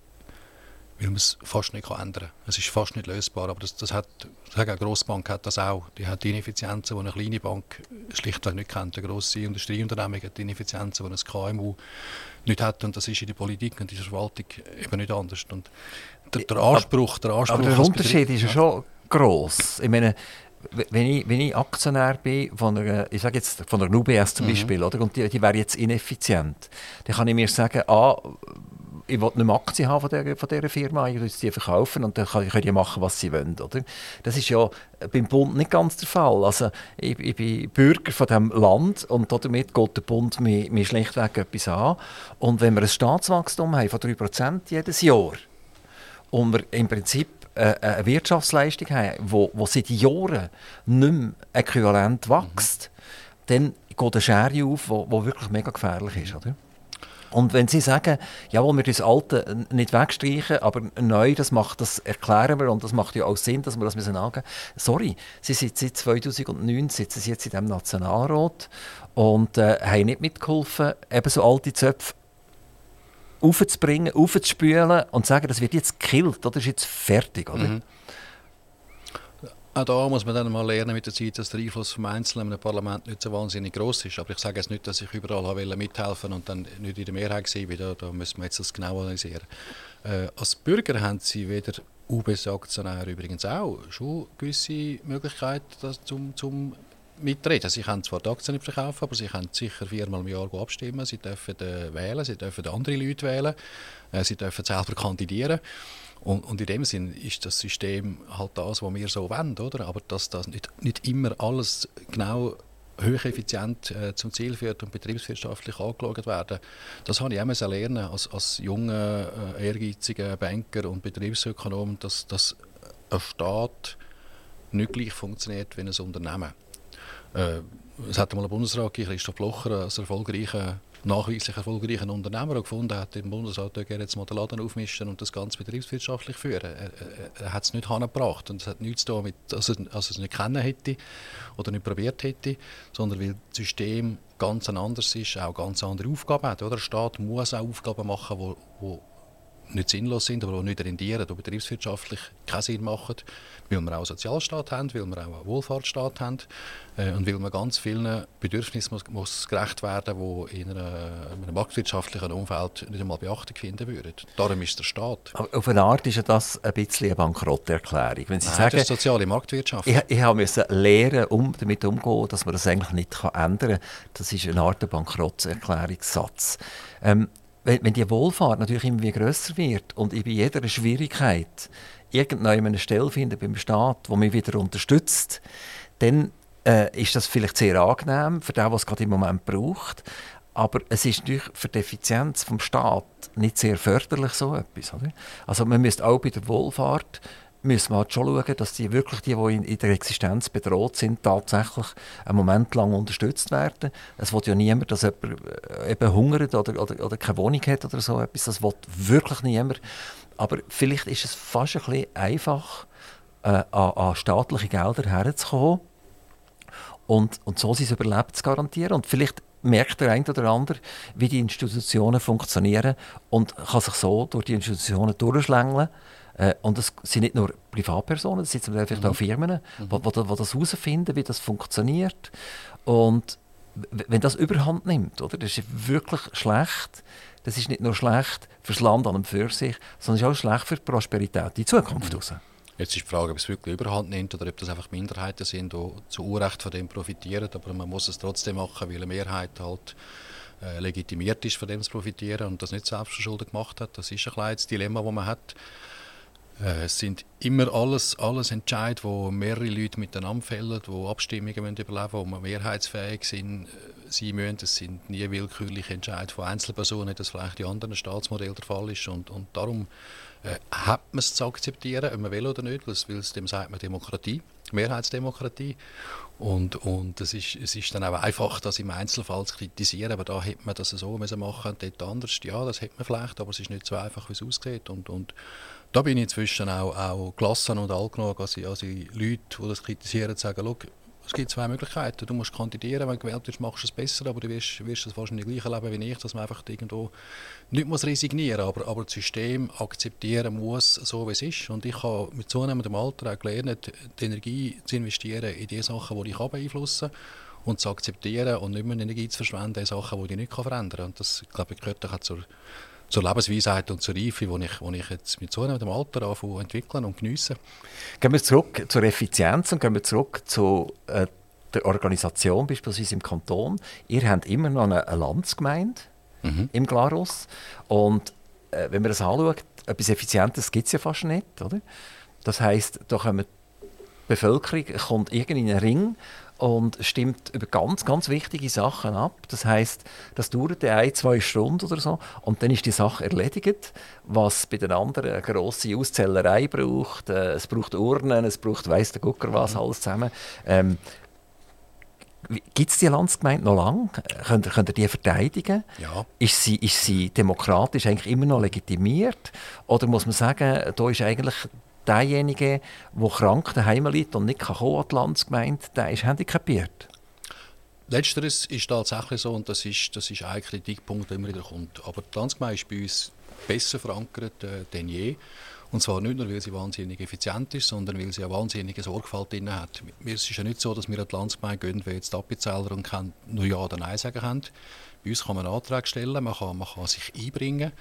weil man es fast nicht ändern kann. Es ist fast nicht lösbar, aber das, das hat, eine Grossbank hat das auch. Die hat die Ineffizienzen, die eine kleine Bank schlichtweg nicht kennt. Eine grosse Industrieunternehmen hat die Ineffizienzen, die ein KMU nicht hat und das ist in der Politik und in der Verwaltung eben nicht anders. Und der, der Anspruch, der Anspruch... Aber der Unterschied ist ja schon gross. Ich meine, wenn ich, wenn ich Aktionär bin von einer, ich sage jetzt von einer UBS zum mhm. Beispiel, oder, und die, die wäre jetzt ineffizient, dann kann ich mir sagen, ah, ich will nicht mehr Aktien haben von dieser, von dieser Firma, ich will sie verkaufen und dann können die machen, was sie wollen. Oder? Das ist ja beim Bund nicht ganz der Fall. Also, ich, ich bin Bürger von diesem Land und damit geht der Bund mir, mir schlichtweg etwas an. Und wenn wir ein Staatswachstum haben von 3% jedes Jahr und wir im Prinzip eine Wirtschaftsleistung haben, die seit Jahren nicht mehr äquivalent wächst, mhm. dann geht eine Schere auf, die wirklich mega gefährlich ist. Oder? Und wenn Sie sagen, jawohl, wir das Alte nicht wegstreichen, aber neu, das macht, das erklären wir und das macht ja auch Sinn, dass wir das müssen angehen. Sorry, Sie sind seit 2009 sitzen Sie jetzt in diesem Nationalrat und äh, haben nicht mitgeholfen, eben so alte Zöpfe aufzubringen, aufzuspülen und sagen, das wird jetzt gekillt, oder ist jetzt fertig, oder? Mhm. Auch da muss man dann mal lernen mit der Zeit, dass der Einfluss vom Einzelnen im Parlament nicht so wahnsinnig groß ist. Aber ich sage jetzt nicht, dass ich überall wollte mithelfen und dann nicht in der Mehrheit war. Da, da müssen wir jetzt das genau analysieren. Äh, als Bürger haben sie weder UBS-Aktionäre übrigens auch schon gewisse Möglichkeiten das zum, zum mitreden. Sie können zwar die Aktien nicht verkaufen, aber sie können sicher viermal im Jahr abstimmen. Sie dürfen äh, wählen, sie dürfen andere Leute wählen, äh, sie dürfen selber kandidieren. Und, und in dem Sinn ist das System halt das, was wir so wollen, oder? Aber dass das nicht, nicht immer alles genau hocheffizient äh, zum Ziel führt und betriebswirtschaftlich angeschaut werden. Das habe ich auch lernen als, als junger, äh, ehrgeiziger Banker und Betriebsökonom, dass, dass ein Staat nicht gleich funktioniert wie ein Unternehmen. Äh, es hat einmal ein Bundesrat, Christoph Blocher, als erfolgreicher nachweislich erfolgreichen Unternehmer gefunden hat, im Bundesrat gerne jetzt mal den Laden aufmischen und das Ganze betriebswirtschaftlich führen. Er, er, er hat es nicht angebracht und es hat nichts zu tun mit, dass er, dass er es nicht kennen hätte oder nicht probiert hätte, sondern weil das System ganz anders ist, auch ganz andere Aufgaben hat. Oder? Der Staat muss auch Aufgaben machen, wo nicht sinnlos sind, aber die nicht rendieren, die betriebswirtschaftlich keinen Sinn machen, weil wir auch einen Sozialstaat haben, weil wir auch einen Wohlfahrtsstaat haben äh, und weil wir ganz vielen Bedürfnissen muss, muss gerecht werden, die in, einer, in einem marktwirtschaftlichen Umfeld nicht einmal Beachtung finden würden. Darum ist der Staat. Aber auf eine Art ist ja das ein bisschen eine Bankrotterklärung. Wenn Sie Nein, sagen, das ist soziale Marktwirtschaft. Ich, ich musste lernen, um damit umzugehen, dass man das eigentlich nicht ändern kann. Das ist eine Art Bankrotterklärungssatz. Ähm, wenn, wenn die Wohlfahrt natürlich immer grösser wird und ich bei jeder Schwierigkeit irgendeine Stelle finde beim Staat, wo mich wieder unterstützt, dann äh, ist das vielleicht sehr angenehm für den, was es gerade im Moment braucht. Aber es ist natürlich für die Effizienz des Staat nicht sehr förderlich so etwas. Oder? Also man müsste auch bei der Wohlfahrt müssen wir halt schon schauen, dass die wirklich die, die in, in der Existenz bedroht sind, tatsächlich einen Moment lang unterstützt werden. Es will ja niemand, dass jemand äh, eben hungert oder, oder, oder keine Wohnung hat oder so etwas. Das will wirklich niemand. Aber vielleicht ist es fast ein bisschen einfach, äh, an, an staatliche Gelder herzukommen und, und so sein Überleben zu garantieren. Und vielleicht merkt der eine oder andere, wie die Institutionen funktionieren und kann sich so durch die Institutionen durchschlängeln äh, und es sind nicht nur Privatpersonen, es sind vielleicht mhm. auch Firmen, die mhm. das herausfinden, wie das funktioniert. Und wenn das überhand nimmt, oder, das ist wirklich schlecht. Das ist nicht nur schlecht für das Land an und für sich, sondern ist auch schlecht für die Prosperität in Zukunft. Mhm. Jetzt ist die Frage, ob es wirklich überhand nimmt oder ob das einfach Minderheiten sind, die zu Unrecht von dem profitieren. Aber man muss es trotzdem machen, weil eine Mehrheit halt äh, legitimiert ist, von dem zu profitieren und das nicht selbstverschuldet gemacht hat. Das ist ein kleines Dilemma, das man hat. Äh, es sind immer alles, alles Entscheid, wo mehrere Leute miteinander fällen, wo Abstimmungen müssen überleben wo wir mehrheitsfähig sind, äh, sein müssen. Es sind nie willkürliche Entscheidungen von Einzelpersonen, das vielleicht in anderen Staatsmodellen der Fall ist. Und, und darum äh, hat man es zu akzeptieren, ob man will oder nicht, weil es dem sagt man Demokratie, Mehrheitsdemokratie. Und, und es, ist, es ist dann auch einfach, das im Einzelfall zu kritisieren, aber da hätte man das so müssen machen und dort anders. Ja, das hätte man vielleicht, aber es ist nicht so einfach, wie es aussieht. Und, und da bin ich inzwischen auch, auch gelassen und alt genug, als ich, als ich Leute, die das kritisieren, sagen, es gibt zwei Möglichkeiten. Du musst kandidieren, wenn du gewählt wirst, machst du es besser, aber du wirst, wirst es wahrscheinlich gleich erleben wie ich, dass man einfach irgendwo nicht muss resignieren muss, aber, aber das System akzeptieren muss, so wie es ist. Und ich habe mit zunehmendem Alter auch gelernt, die Energie zu investieren in die Sachen, die ich beeinflussen kann und zu akzeptieren und nicht mehr Energie zu verschwenden in Sachen, die ich nicht verändern kann. Und das, glaube ich, gehört auch zur zur Lebensweisheit und zur Reife, die ich, die ich jetzt mit so einem Alter anfange entwickeln und geniessen. Gehen wir zurück zur Effizienz und gehen wir zurück zu äh, der Organisation, beispielsweise im Kanton. Ihr habt immer noch eine, eine Landsgemeinde mhm. im Glarus und äh, wenn man das anschaut, etwas Effizientes gibt es ja fast nicht, oder? Das heisst, da kommt die Bevölkerung kommt irgendwie in einen Ring und stimmt über ganz, ganz wichtige Sachen ab. Das heißt, das dauert ein, zwei Stunden oder so und dann ist die Sache erledigt. Was bei den anderen eine grosse Auszählerei braucht, äh, es braucht Urnen, es braucht weiss der Gucker was mhm. alles zusammen. Ähm, Gibt es die Landsgemeinde noch lange? Könnt ihr, könnt ihr die verteidigen? Ja. Ist sie, ist sie demokratisch eigentlich immer noch legitimiert? Oder muss man sagen, da ist eigentlich derjenige, der krank daheim liegt und nicht kommen an die Landsgemeinde, der ist handicapiert. Letzteres ist tatsächlich so und das ist, das ist ein Kritikpunkt, der immer wieder kommt. Aber die Landsgemeinde ist bei uns besser verankert äh, denn je. Und zwar nicht nur, weil sie wahnsinnig effizient ist, sondern weil sie eine wahnsinnige Sorgfalt drin hat. Es ist ja nicht so, dass wir an die Landsgemeinde gehen, wie jetzt Appenzeller und nur Ja oder Nein sagen können. Bei uns kann man einen Antrag stellen, man kann, man kann sich einbringen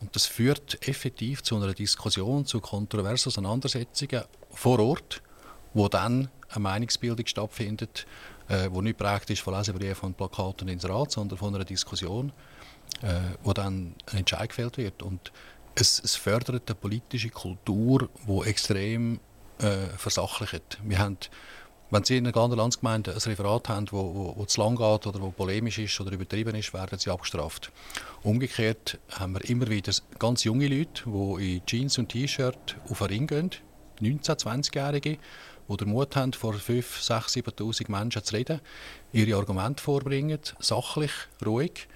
und das führt effektiv zu einer Diskussion, zu kontroversen Auseinandersetzungen vor Ort, wo dann eine Meinungsbildung stattfindet, äh, wo nicht praktisch von Lesebriefen von Plakaten ins Rat, sondern von einer Diskussion, äh, wo dann ein Entscheid gefällt wird. Und es, es fördert eine politische Kultur, die extrem äh, versachlicht. Wir haben wenn Sie in einer ganzen Landsgemeinde ein Referat haben, das wo, wo, wo zu lang geht oder wo polemisch ist oder übertrieben ist, werden sie abgestraft. Umgekehrt haben wir immer wieder ganz junge Leute, die in Jeans und T-Shirt auf einen Ring gehen, 19-, 20-Jährige, die den Mut haben, vor 5, 6, 7'000 Menschen zu reden, ihre Argumente vorbringen, sachlich, ruhig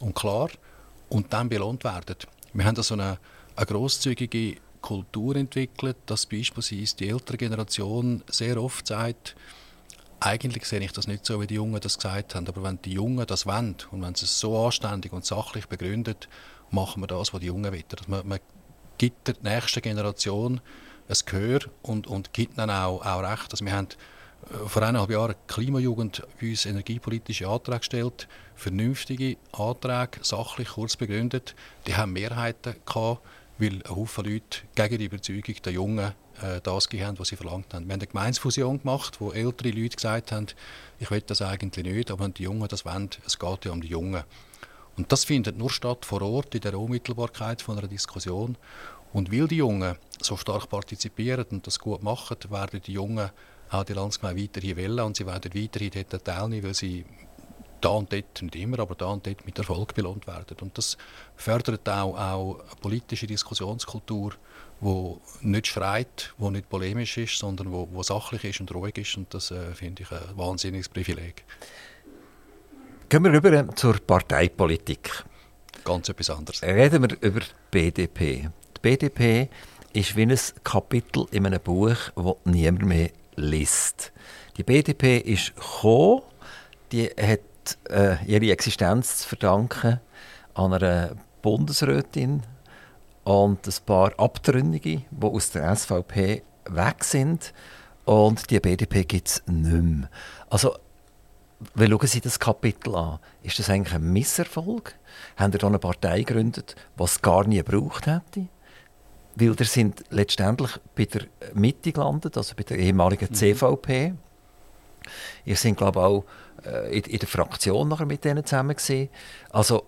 und klar und dann belohnt werden. Wir haben da so eine, eine grosszügige Kultur entwickelt, dass beispielsweise die ältere Generation sehr oft sagt, eigentlich sehe ich das nicht so, wie die Jungen das gesagt haben, aber wenn die Jungen das wollen und wenn sie es so anständig und sachlich begründet, machen wir das, was die Jungen wollen. Man, man gibt der nächsten Generation ein Gehör und, und gibt ihnen auch, auch Recht. Also wir haben äh, vor eineinhalb Jahren Klimajugend uns energiepolitische Anträge gestellt, vernünftige Anträge, sachlich kurz begründet. Die haben Mehrheiten gehabt weil ein Haufen Leute gegen die Überzeugung der Jungen äh, das gegeben haben, was sie verlangt haben. Wir haben eine Gemeinsfusion gemacht, wo ältere Leute gesagt haben, ich will das eigentlich nicht, aber wenn die Jungen das wollen, es geht ja um die Jungen. Und das findet nur statt vor Ort, in der Unmittelbarkeit von einer Diskussion. Und weil die Jungen so stark partizipieren und das gut machen, werden die Jungen auch die Landsgemeinde weiterhin wählen und sie werden weiterhin dort teilnehmen, weil sie da und dort, nicht immer, aber da und dort mit Erfolg belohnt werden. Und das fördert auch, auch eine politische Diskussionskultur, die nicht schreit, die nicht polemisch ist, sondern wo, wo sachlich ist und ruhig ist. Und das äh, finde ich ein wahnsinniges Privileg. Gehen wir rüber zur Parteipolitik. Ganz etwas anderes. Reden wir über die BDP. Die BDP ist wie ein Kapitel in einem Buch, das niemand mehr liest. Die BDP ist gekommen, die hat äh, ihre Existenz zu verdanken an einer Bundesrätin und ein paar Abtrünnige, die aus der SVP weg sind. Und die BDP gibt es nicht mehr. Also, wie schauen Sie das Kapitel an? Ist das eigentlich ein Misserfolg? Haben Sie da eine Partei gegründet, die es gar nie gebraucht hätte? Weil wir sind letztendlich bei der Mitte gelandet, also bei der ehemaligen CVP. Ihr seid, glaube ich, auch äh, in, in, der Fraktion nachher mit denen zusammen gewesen. Also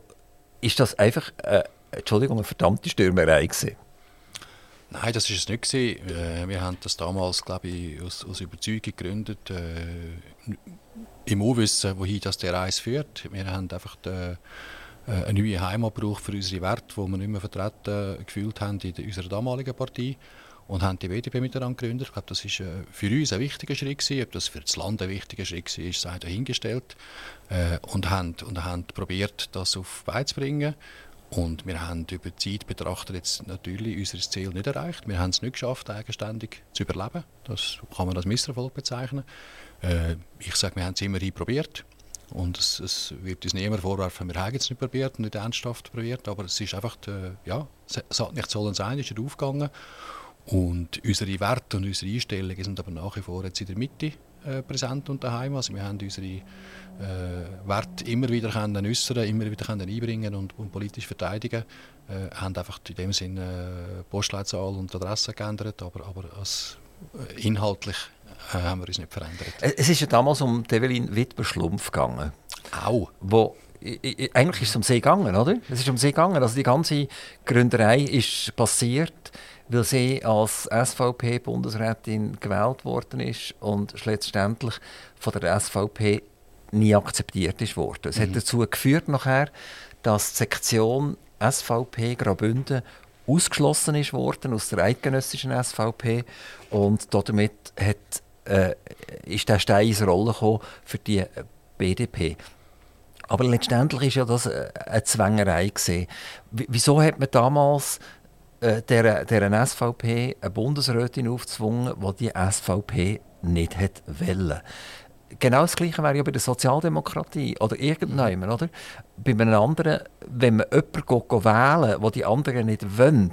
ist das einfach, äh, Entschuldigung, eine verdammte Stürmerei gewesen? Nein, das war es nicht. Äh, wir haben das damals, glaube ich, aus, aus Überzeugung gegründet, äh, im Unwissen, wohin das der Reise führt. Wir haben einfach die, äh, eine neue Heimat für unsere Werte, die wir nicht mehr vertreten gefühlt haben in unserer damaligen Partei und haben die BDP miteinander gegründet. Ich glaube, das ist äh, für uns ein wichtiger Schritt. Ob das für das Land ein wichtiger Schritt war, sei dahingestellt. Äh, und haben, und haben probiert, das auf beizubringen. Und wir haben über die Zeit betrachtet jetzt natürlich unser Ziel nicht erreicht. Wir haben es nicht geschafft, eigenständig zu überleben. Das kann man als Misserfolg bezeichnen. Äh, ich sage, wir haben es immerhin probiert. Und es, es, wird uns niemand vorwerfen, wir haben es nicht probiert, nicht ernsthaft probiert. Aber es ist einfach, die, ja, es hat nicht sollen sein, es ist aufgegangen. Und unsere Werte und unsere Einstellungen sind aber nach wie vor jetzt in der Mitte äh, präsent und daheim. Also wir haben unsere äh, Werte immer wieder können äußern, immer wieder können einbringen und, und politisch verteidigen. Äh, haben einfach in dem Sinne äh, Postleitzahl und Adresse geändert, aber, aber als, äh, inhaltlich äh, haben wir uns nicht verändert. Es ist ja damals um Develin Wittmer-Schlumpf gegangen. Auch. Wo eigentlich ist es um sie gegangen, oder? Es ist um sie gegangen. Also die ganze Gründerei ist passiert weil sie als SVP-Bundesrätin gewählt worden ist und letztendlich von der SVP nie akzeptiert ist worden. Es mhm. hat dazu geführt nachher, dass die Sektion SVP Graubünden ausgeschlossen ist worden aus der eidgenössischen SVP und damit hat, äh, ist der Stein ins Rollen gekommen für die BDP. Aber letztendlich ist ja das äh, eine Zwängerei gesehen. Wieso hat man damals äh, der, der SVP eine Bundesrätin aufzwungen, die die SVP nicht hat wollen. Genau das Gleiche wäre ja bei der Sozialdemokratie oder irgendjemand, oder? Bei einem anderen, wenn man jemanden wählen will, die anderen nicht wollen,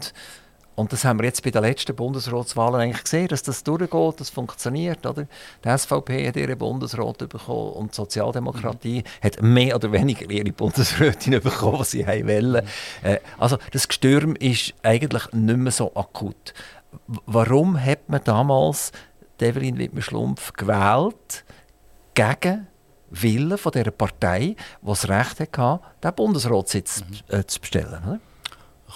und das haben wir jetzt bei den letzten Bundesratswahlen eigentlich gesehen, dass das durchgeht, das funktioniert. Oder? Die SVP hat ihre Bundesrat bekommen und die Sozialdemokratie mhm. hat mehr oder weniger ihre Bundesrätin bekommen, was sie wollen. Mhm. Äh, also das Gestürm ist eigentlich nicht mehr so akut. Warum hat man damals Develin Wittmer-Schlumpf gewählt gegen Willen von dieser Partei, die das Recht hatte, den Bundesratssitz mhm. äh, zu bestellen? Oder?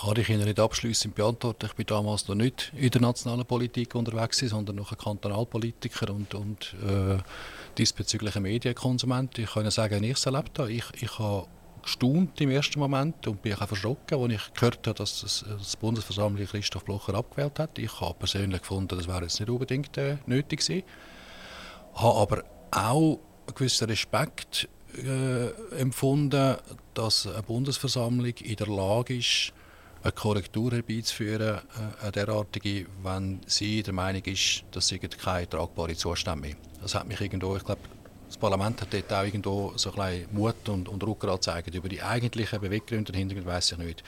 Kann ich Ihnen nicht abschließend beantworten. Ich war damals noch nicht in der nationalen Politik unterwegs, sondern noch ein Kantonalpolitiker und, und äh, diesbezüglich ein Medienkonsument. Ich kann sagen, ich es erlebt habe. Ich, ich habe gestaunt im ersten Moment und bin auch verschrocken, als ich gehört habe, dass das, das Bundesversammlung Christoph Blocher abgewählt hat. Ich habe persönlich gefunden, das wäre jetzt nicht unbedingt äh, nötig gewesen. Habe aber auch einen gewissen Respekt äh, empfunden, dass eine Bundesversammlung in der Lage ist, eine Korrektur herbeizuführen, äh, eine derartige, wenn sie der Meinung ist, dass sie keine tragbare Zustände. Das hat mich irgendwo, ich glaube, das Parlament hat dort auch irgendwo so ein Mut und, und Rückgrat gezeigt. Über die eigentlichen Beweggründe und weiß ich nicht.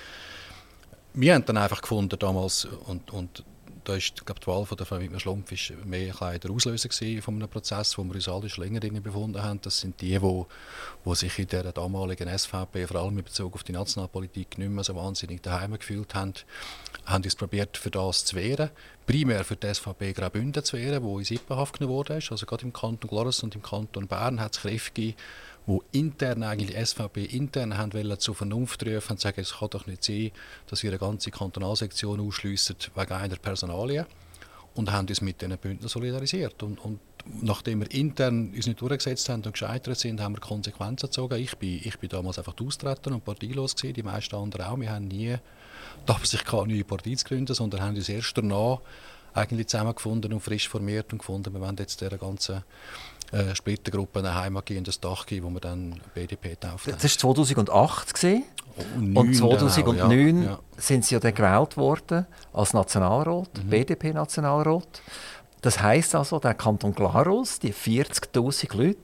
Wir haben dann einfach gefunden damals, und, und da ist glaube, die Wahl von der Frau Wittmer-Schlumpf mehr ein der Auslöser von einem Prozess, wo wir uns alle schon länger drin befunden haben. Das sind die, die, die sich in der damaligen SVP, vor allem in Bezug auf die Nationalpolitik, nicht mehr so wahnsinnig daheim gefühlt haben, haben uns probiert, für das zu wehren. Primär für die SVP Graubünden zu wehren, wo in Sippenhaft genommen wurde. Also gerade im Kanton Glarus und im Kanton Bern hat es Kräfte gegeben, wo intern eigentlich SVP intern haben zur Vernunft rufen und sagen, es kann doch nicht sein, dass wir eine ganze Kantonalsektion ausschliessen wegen einer Personalie und haben uns mit diesen Bündern solidarisiert. Und, und, nachdem wir intern uns nicht durchgesetzt haben und gescheitert sind, haben wir Konsequenzen gezogen. Ich bin, ich bin damals einfach austreten und parteilos gewesen, die meisten anderen auch. Wir haben nie die Absicht gehabt, eine neue Partei zu gründen, sondern haben uns erst danach eigentlich zusammengefunden und frisch formiert und gefunden, wir wollen jetzt dieser ganzen äh, Splittergruppe eine Heimat geben, das Dach geben, wo wir dann BDP taufen. Das war 2008 gewesen. Oh, und 2009 ja. sind sie ja dann gewählt worden als Nationalrat, mhm. BDP-Nationalrat. Das heißt also, der Kanton Glarus, die 40.000 Leute,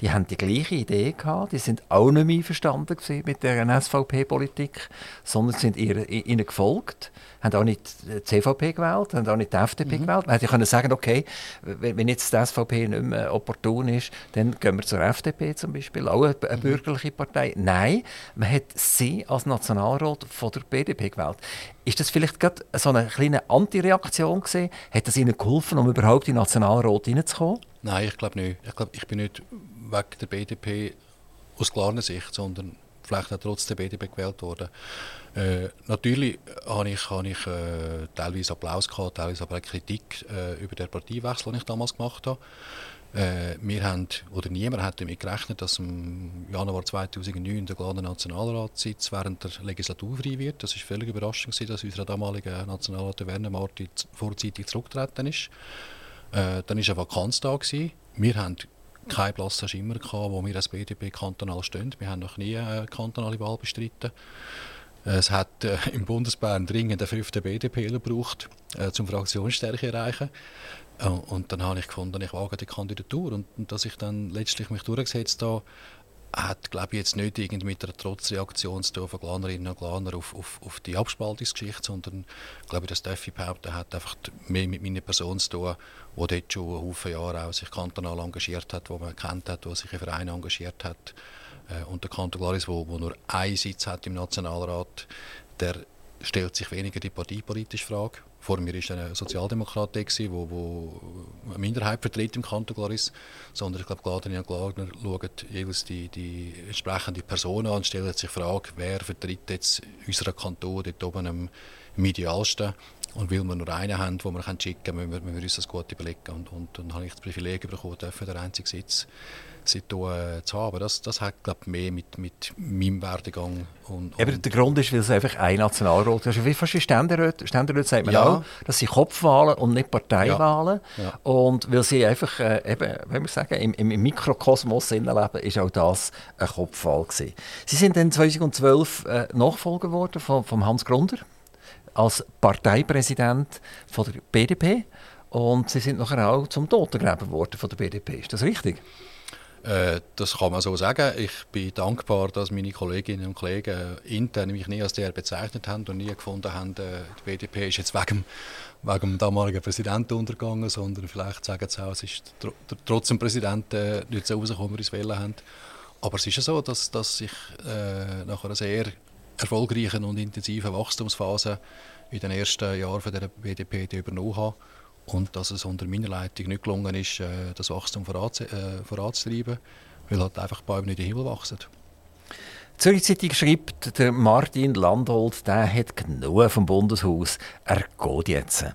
die haben die gleiche Idee gehabt, die sind auch nicht mehr einverstanden mit der SVP-Politik, sondern sind ihnen gefolgt haben auch nicht die CVP gewählt, haben auch nicht die FDP mhm. gewählt. Man hätte können sagen, okay, wenn jetzt die SVP nicht mehr opportun ist, dann gehen wir zur FDP zum Beispiel, auch eine, eine mhm. bürgerliche Partei. Nein, man hat sie als Nationalrat von der BDP gewählt. Ist das vielleicht gerade so eine kleine Antireaktion gewesen? Hat das Ihnen geholfen, um überhaupt in den Nationalrat hineinzukommen? Nein, ich glaube nicht. Ich glaube, ich bin nicht wegen der BDP aus klarer Sicht, sondern vielleicht auch trotz der BDP gewählt worden. Äh, natürlich habe ich, habe ich äh, teilweise Applaus gehabt, teilweise aber auch Kritik äh, über den Parteiwechsel, den ich damals gemacht habe. Äh, wir haben, oder niemand hat damit gerechnet, dass im Januar 2009 der Glaner Nationalratssitz während der Legislatur frei wird. Das war völlig überraschend, dass unser damaliger Nationalrat Werner Marti vorzeitig zurückgetreten ist. Äh, dann war eine Vakanz da. Gewesen. Wir haben keinen blassen Schimmer gehabt, wo wir als BDP kantonal stehen. Wir haben noch nie eine kantonale Wahl bestritten. Es hat äh, im Bundesbahn dringend einen fünften BDP gebraucht, äh, um Fraktionsstärke zu erreichen. Äh, und dann habe ich gefunden, ich wage die Kandidatur. Und, und dass ich dann letztlich mich durchgesetzt habe, hat, glaube ich, jetzt nicht irgendwie mit einer Trotzreaktion zu tun von Glanerinnen und Glaner auf, auf, auf die Abspaltungsgeschichte, sondern, glaube ich, das darf ich behaupten, hat einfach mehr mit meiner Person zu tun, die dort schon einen Haufen Jahre auch sich kantonal engagiert hat, wo man kennt hat, wo sich in Vereinen engagiert hat. Äh, und der Kanton Glaris, wo, wo nur einen Sitz hat im Nationalrat, der stellt sich weniger die parteipolitische Frage, vor mir war ein Sozialdemokrat, der wo, eine Minderheit vertritt im Kanton Glaris, sondern ich glaube, Gladner und Gladner schauen jeweils die, die entsprechende Person an und stellen sich die Frage, wer vertritt jetzt unseren Kanton dort oben am, am idealsten. Und weil wir nur einen haben, den wir schicken können, müssen wir, uns das gut überlegen. Und, und, und dann habe ich das Privileg bekommen, dürfen, den einzigen Sitz seitdem äh, zu haben. Das, das hat glaub, mehr mit, mit meinem Werdegang und, und Aber der Grund ist, weil es einfach ein Nationalrat ist. Wie fast Ständerat, Ständerat sagt man ja. auch, das sind Kopfwahlen und nicht Parteiwahlen. Ja. Ja. Und weil sie einfach, äh, eben, wenn wir sagen, im, im Mikrokosmos leben, ist auch das ein Kopfwahl gewesen. Sie sind dann 2012 äh, Nachfolger geworden von, von Hans Grunder als Parteipräsident von der BDP. Und Sie sind nachher auch zum Totengräber geworden von der BDP. Ist das richtig? Äh, das kann man so sagen. Ich bin dankbar, dass meine Kolleginnen und Kollegen intern mich nie als der bezeichnet haben und nie gefunden haben, äh, die BDP ist jetzt wegen, wegen dem damaligen Präsidenten untergegangen, sondern vielleicht sagen sie auch, es ist tr trotz dem Präsidenten äh, nicht so rausgekommen, wie wir es wollen haben. Aber es ist ja so, dass, dass ich äh, nach einer sehr erfolgreichen und intensiven Wachstumsphase in den ersten Jahren von der BDP übernommen habe und dass es unter meiner Leitung nicht gelungen ist, äh, das Wachstum äh, voranzutreiben, weil halt einfach die Bäume nicht in den Himmel wachsen. Zürich Zeitung schreibt, der Martin Landolt der hat genug vom Bundeshaus. Er geht jetzt.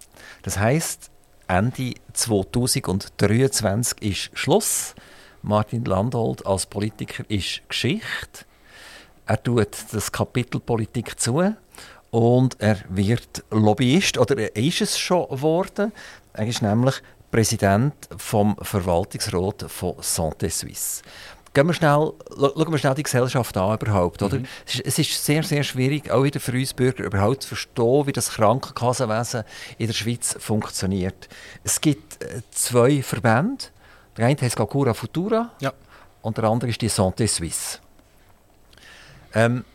Das heisst, Ende 2023 ist Schluss. Martin Landolt als Politiker ist Geschichte. Er tut das Kapitel Politik zu und er wird Lobbyist oder er ist es schon geworden. Er ist nämlich Präsident vom Verwaltungsrat von Santé Suisse. Gehen wir schnell, schauen wir schnell die Gesellschaft an überhaupt, oder? Mhm. Es ist sehr, sehr schwierig, auch wieder für uns Bürger überhaupt zu verstehen, wie das Krankenkassenwesen in der Schweiz funktioniert. Es gibt äh, zwei Verbände. Der eine heißt Cura Futura ja. und der andere ist die Santé Suisse. Ähm,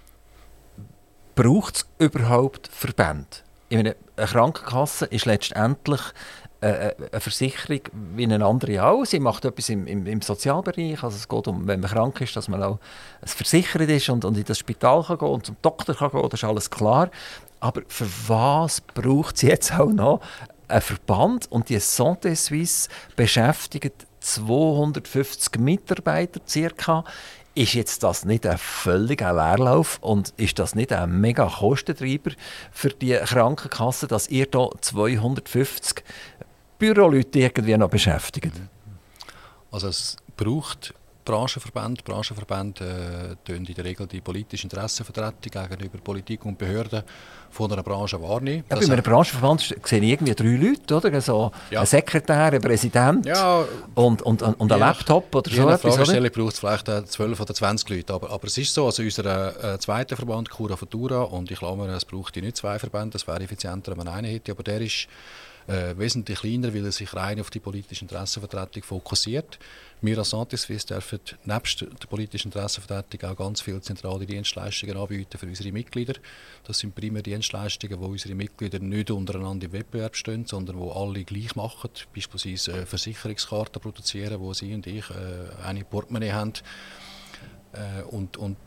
Braucht es überhaupt Verbände? Ich meine, eine Krankenkasse ist letztendlich eine Versicherung wie eine andere auch. Sie macht etwas im, im, im, Sozialbereich. Also es geht um, wenn man krank ist, dass man auch versichert ist und, und in das Spital kann gehen und zum Doktor kann gehen, das ist alles klar. Aber für was braucht es jetzt auch noch einen Verband? Und die Santé Suisse beschäftigt 250 Mitarbeiter circa. Ist jetzt das nicht ein völliger Leerlauf und ist das nicht ein mega Kostentreiber für die Krankenkasse, dass ihr da 250 Büroleute irgendwie noch beschäftigt? Also es braucht Branchenverbände. Branchenverbände äh, in der Regel die politische Interessenvertretung gegenüber Politik und Behörden von einer Branche wahrnehmen. Ja, bei einem Branchenverband sehe ich irgendwie drei Leute, oder? So ja. ein Sekretär, ein Präsident ja, und, und, und, und ein Laptop oder so etwas, Fragestelle braucht es vielleicht 12 oder 20 Leute, aber, aber es ist so, also unser äh, zweiter Verband, Cura Futura, und ich glaube, es braucht nicht zwei Verbände, es wäre effizienter, wenn man einen hätte, aber der ist äh, wesentlich kleiner, weil er sich rein auf die politische Interessenvertretung fokussiert. Wir als Antiswiss dürfen nebst der politischen Interessenvertretung auch ganz viele zentrale Dienstleistungen anbieten für unsere Mitglieder. Das sind primär Dienstleistungen, wo unsere Mitglieder nicht untereinander im Wettbewerb stehen, sondern wo alle gleich machen. Beispielsweise äh, Versicherungskarten produzieren, wo Sie und ich äh, eine Portemonnaie haben. Äh, und, und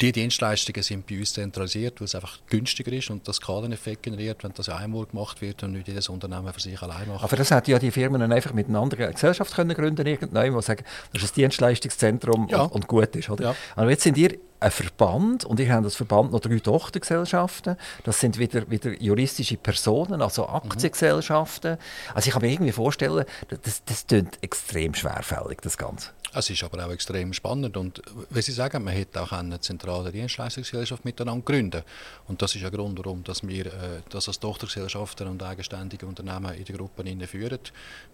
die Dienstleistungen sind bei uns zentralisiert, weil es einfach günstiger ist und das Skaleneffekt generiert, wenn das einmal gemacht wird und nicht jedes Unternehmen für sich allein macht. Aber das hätten ja die Firmen dann einfach mit einer anderen Gesellschaft können gründen irgendwann, die sagen, das ist ein Dienstleistungszentrum ja. und, und, gut ist. Oder? Ja. Aber jetzt sind ihr ein Verband und ihr habt als Verband noch drei Tochtergesellschaften. Das sind wieder, wieder juristische Personen, also Aktiengesellschaften. Also ich kann mir irgendwie vorstellen, das, das klingt extrem schwerfällig, das Ganze. Es ist aber auch extrem spannend und wie Sie sagen, man hätte auch eine zentrale Dienstleistungsgesellschaft miteinander gründen und das ist ein Grund, warum dass wir äh, das als Tochtergesellschaften und eigenständige Unternehmen in der Gruppe führen,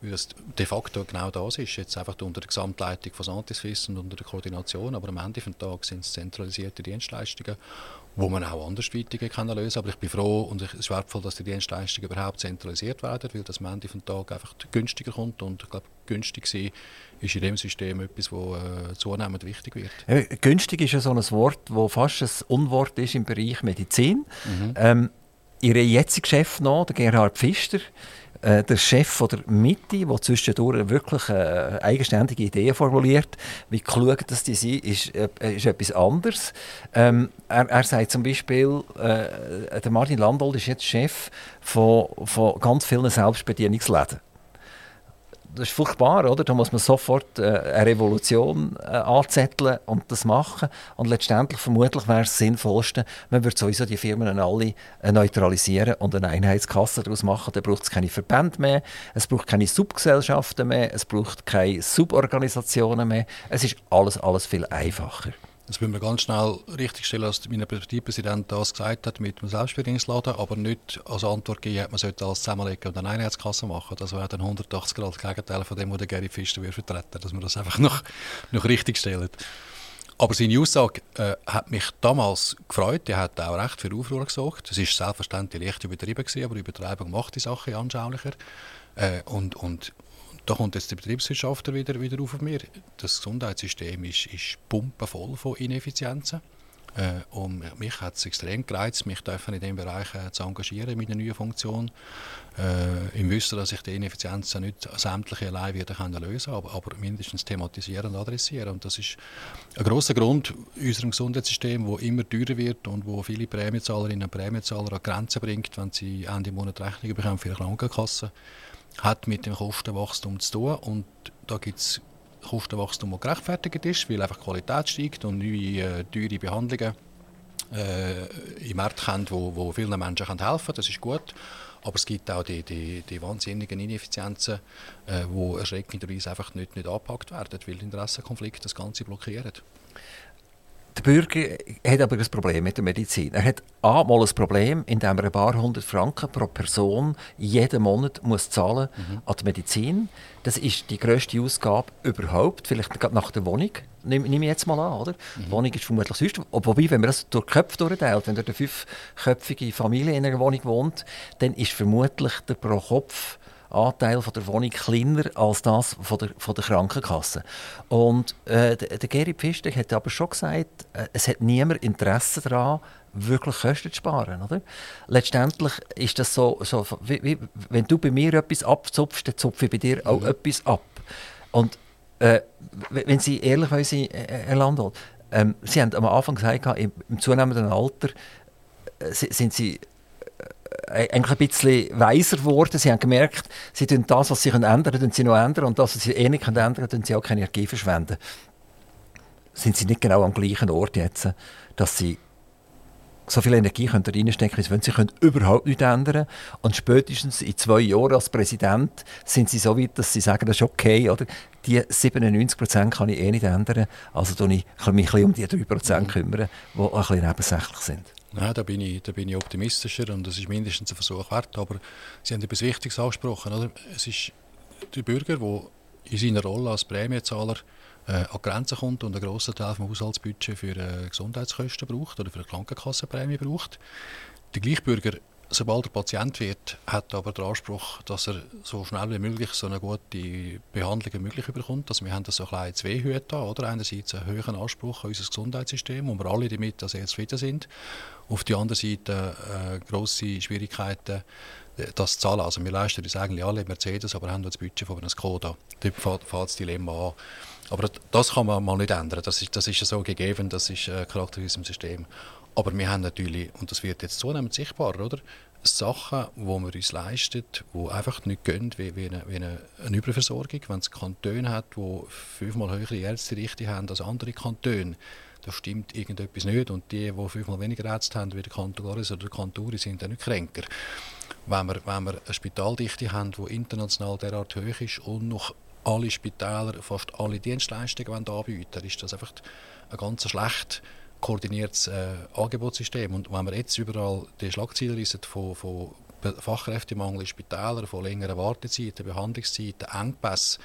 weil es de facto genau das ist, jetzt einfach unter der Gesamtleitung von Santiswiss und unter der Koordination, aber am Ende des Tages sind es zentralisierte Dienstleistungen wo man auch andersweitig kann lösen kann. Aber ich bin froh und es ist wertvoll, dass die Dienstleistungen überhaupt zentralisiert werden, weil das am Ende des Tages einfach günstiger kommt und ich glaube, günstig sein ist in dem System etwas, das äh, zunehmend wichtig wird. Günstig ist ja so ein Wort, das fast ein Unwort ist im Bereich Medizin. Mhm. Ähm, Ihr jetziger Chef noch, der Gerhard Pfister, äh, der Chef von der Mitte, der zwischendurch wirklich äh, eigenständige Ideen formuliert, wie klug das die sind, ist, äh, ist etwas anderes. Ähm, er, er sagt zum Beispiel, äh, der Martin Landolt ist jetzt Chef von, von ganz vielen Selbstbedienungsläden das ist furchtbar, oder? Da muss man sofort äh, eine Revolution äh, anzetteln und das machen. Und letztendlich, vermutlich wäre es Sinnvollste, man würde sowieso die Firmen alle äh, neutralisieren und eine Einheitskasse daraus machen. Dann braucht es keine Verbände mehr, es braucht keine Subgesellschaften mehr, es braucht keine Suborganisationen mehr. Es ist alles, alles viel einfacher. Das müssen wir ganz schnell richtigstellen, dass mein Betriebspräsident das gesagt hat mit dem Selbstbedienungsladen, aber nicht als Antwort gegeben man sollte alles zusammenlegen und eine Einheitskasse machen. Das wäre dann 180 Grad Gegenteil von dem, was Gary Pfister vertreten dass wir das einfach noch, noch richtig stellen. Aber seine Aussage äh, hat mich damals gefreut. Er hat auch recht für Aufruhr gesorgt. Es ist selbstverständlich leicht übertrieben gewesen, aber die Übertreibung macht die Sache anschaulicher. Äh, und, und da kommt jetzt der Betriebswirtschaftler wieder, wieder auf mir. Das Gesundheitssystem ist, ist pumpenvoll von Ineffizienzen. Äh, und mich hat es extrem gereizt, mich in diesem Bereich äh, zu engagieren in meiner neuen Funktion. Äh, Im Wissen, dass ich die Ineffizienzen nicht sämtliche allein wieder können lösen aber, aber mindestens thematisieren und adressieren. Und das ist ein großer Grund unserem Gesundheitssystem, wo immer teurer wird und wo viele Prämiezahlerinnen und Prämienzahler an Grenzen bringt, wenn sie Ende Monat Rechnungen bekommen für ihre Krankenkasse hat mit dem Kostenwachstum zu tun. Und da gibt es Kostenwachstum, das gerechtfertigt ist, weil einfach Qualität steigt und neue äh, teure Behandlungen äh, im Markt haben, wo, wo vielen Menschen helfen können. Das ist gut. Aber es gibt auch die, die, die wahnsinnigen Ineffizienzen, äh, erschreckenderweise einfach nicht, nicht angepackt werden, weil Interessenkonflikte das Ganze blockieren. Der Bürger hat aber ein Problem mit der Medizin. Er hat einmal ein Problem, indem er ein paar hundert Franken pro Person jeden Monat muss zahlen mhm. an die Medizin. Das ist die grösste Ausgabe überhaupt, vielleicht gerade nach der Wohnung. Nehme nehm ich jetzt mal an, oder? Mhm. Die Wohnung ist vermutlich sonst. Wobei, wenn man das durch die Köpfe durchteilt, wenn eine fünfköpfige Familie in einer Wohnung wohnt, dann ist vermutlich der pro Kopf Anteil von der Wohnung kleiner als das von der, von der Krankenkasse. Und äh, der, der Geri Pfister hat aber schon gesagt, äh, es hat niemand Interesse daran, wirklich Kosten zu sparen. Oder? Letztendlich ist das so, so wie, wie, wenn du bei mir etwas abzupfst, dann zupfe ich bei dir auch mhm. etwas ab. Und äh, wenn Sie ehrlich wollen, Sie, äh, Herr Landolt, ähm, Sie haben am Anfang gesagt, im, im zunehmenden Alter äh, sind Sie äh, eigentlich ein bisschen weiser geworden. Sie haben gemerkt, sie tun das, was sie ändern können, sie noch ändern und das, was sie eh nicht ändern können, sie auch keine Energie verschwenden. Sind sie nicht genau am gleichen Ort jetzt, dass sie so viel Energie können reinstecken können, wenn sie können überhaupt nichts ändern Und spätestens in zwei Jahren als Präsident sind sie so weit, dass sie sagen, das ist okay, oder? Die 97 Prozent kann ich eh nicht ändern, also kann ich mich ein bisschen um die 3 Prozent kümmern, die ein bisschen nebensächlich sind. Nein, da bin, ich, da bin ich optimistischer und das ist mindestens ein Versuch wert. Aber Sie haben etwas Wichtiges angesprochen. Oder? Es ist der Bürger, der in seiner Rolle als Prämienzahler äh, an Grenzen kommt und einen grossen Teil vom Haushaltsbudget für äh, Gesundheitskosten braucht oder für eine Krankenkassenprämie braucht. Der Gleichbürger sobald er Patient wird, hat er aber den Anspruch, dass er so schnell wie möglich so eine gute Behandlung wie möglich bekommt. Also wir haben da so ein zwei Hüte oder einerseits einen höheren Anspruch an unser Gesundheitssystem, wo wir alle damit sehr zufrieden sind. Auf der anderen Seite äh, grosse Schwierigkeiten, das zahlen. Also wir leisten uns eigentlich alle Mercedes, aber haben das Budget von einem Skoda. Dort fängt das Dilemma an. Aber das kann man mal nicht ändern. Das ist, das ist so gegeben, das ist äh, Charakter in unserem System. Aber wir haben natürlich, und das wird jetzt zunehmend sichtbarer, oder? Sachen, die wir uns leisten, die einfach nicht gehen, wie, wie, eine, wie eine, eine Überversorgung. Wenn es Kantone hat, die fünfmal höhere Ärztedichte haben als andere Kantone, da stimmt irgendetwas nicht. Und die, die fünfmal weniger Ärzte haben wie der Kanton Goris oder der Kanton sind dann nicht kränker. Wenn wir, wenn wir eine Spitaldichte haben, die international derart hoch ist und noch alle Spitäler, fast alle Dienstleistungen anbieten ist das einfach ein ganz schlecht koordiniertes äh, Angebotssystem. Und wenn wir jetzt überall die Schlagzeilen von, von Fachkräftemangel in Spitälern, von längeren Wartezeiten, Behandlungszeiten, Engpässen,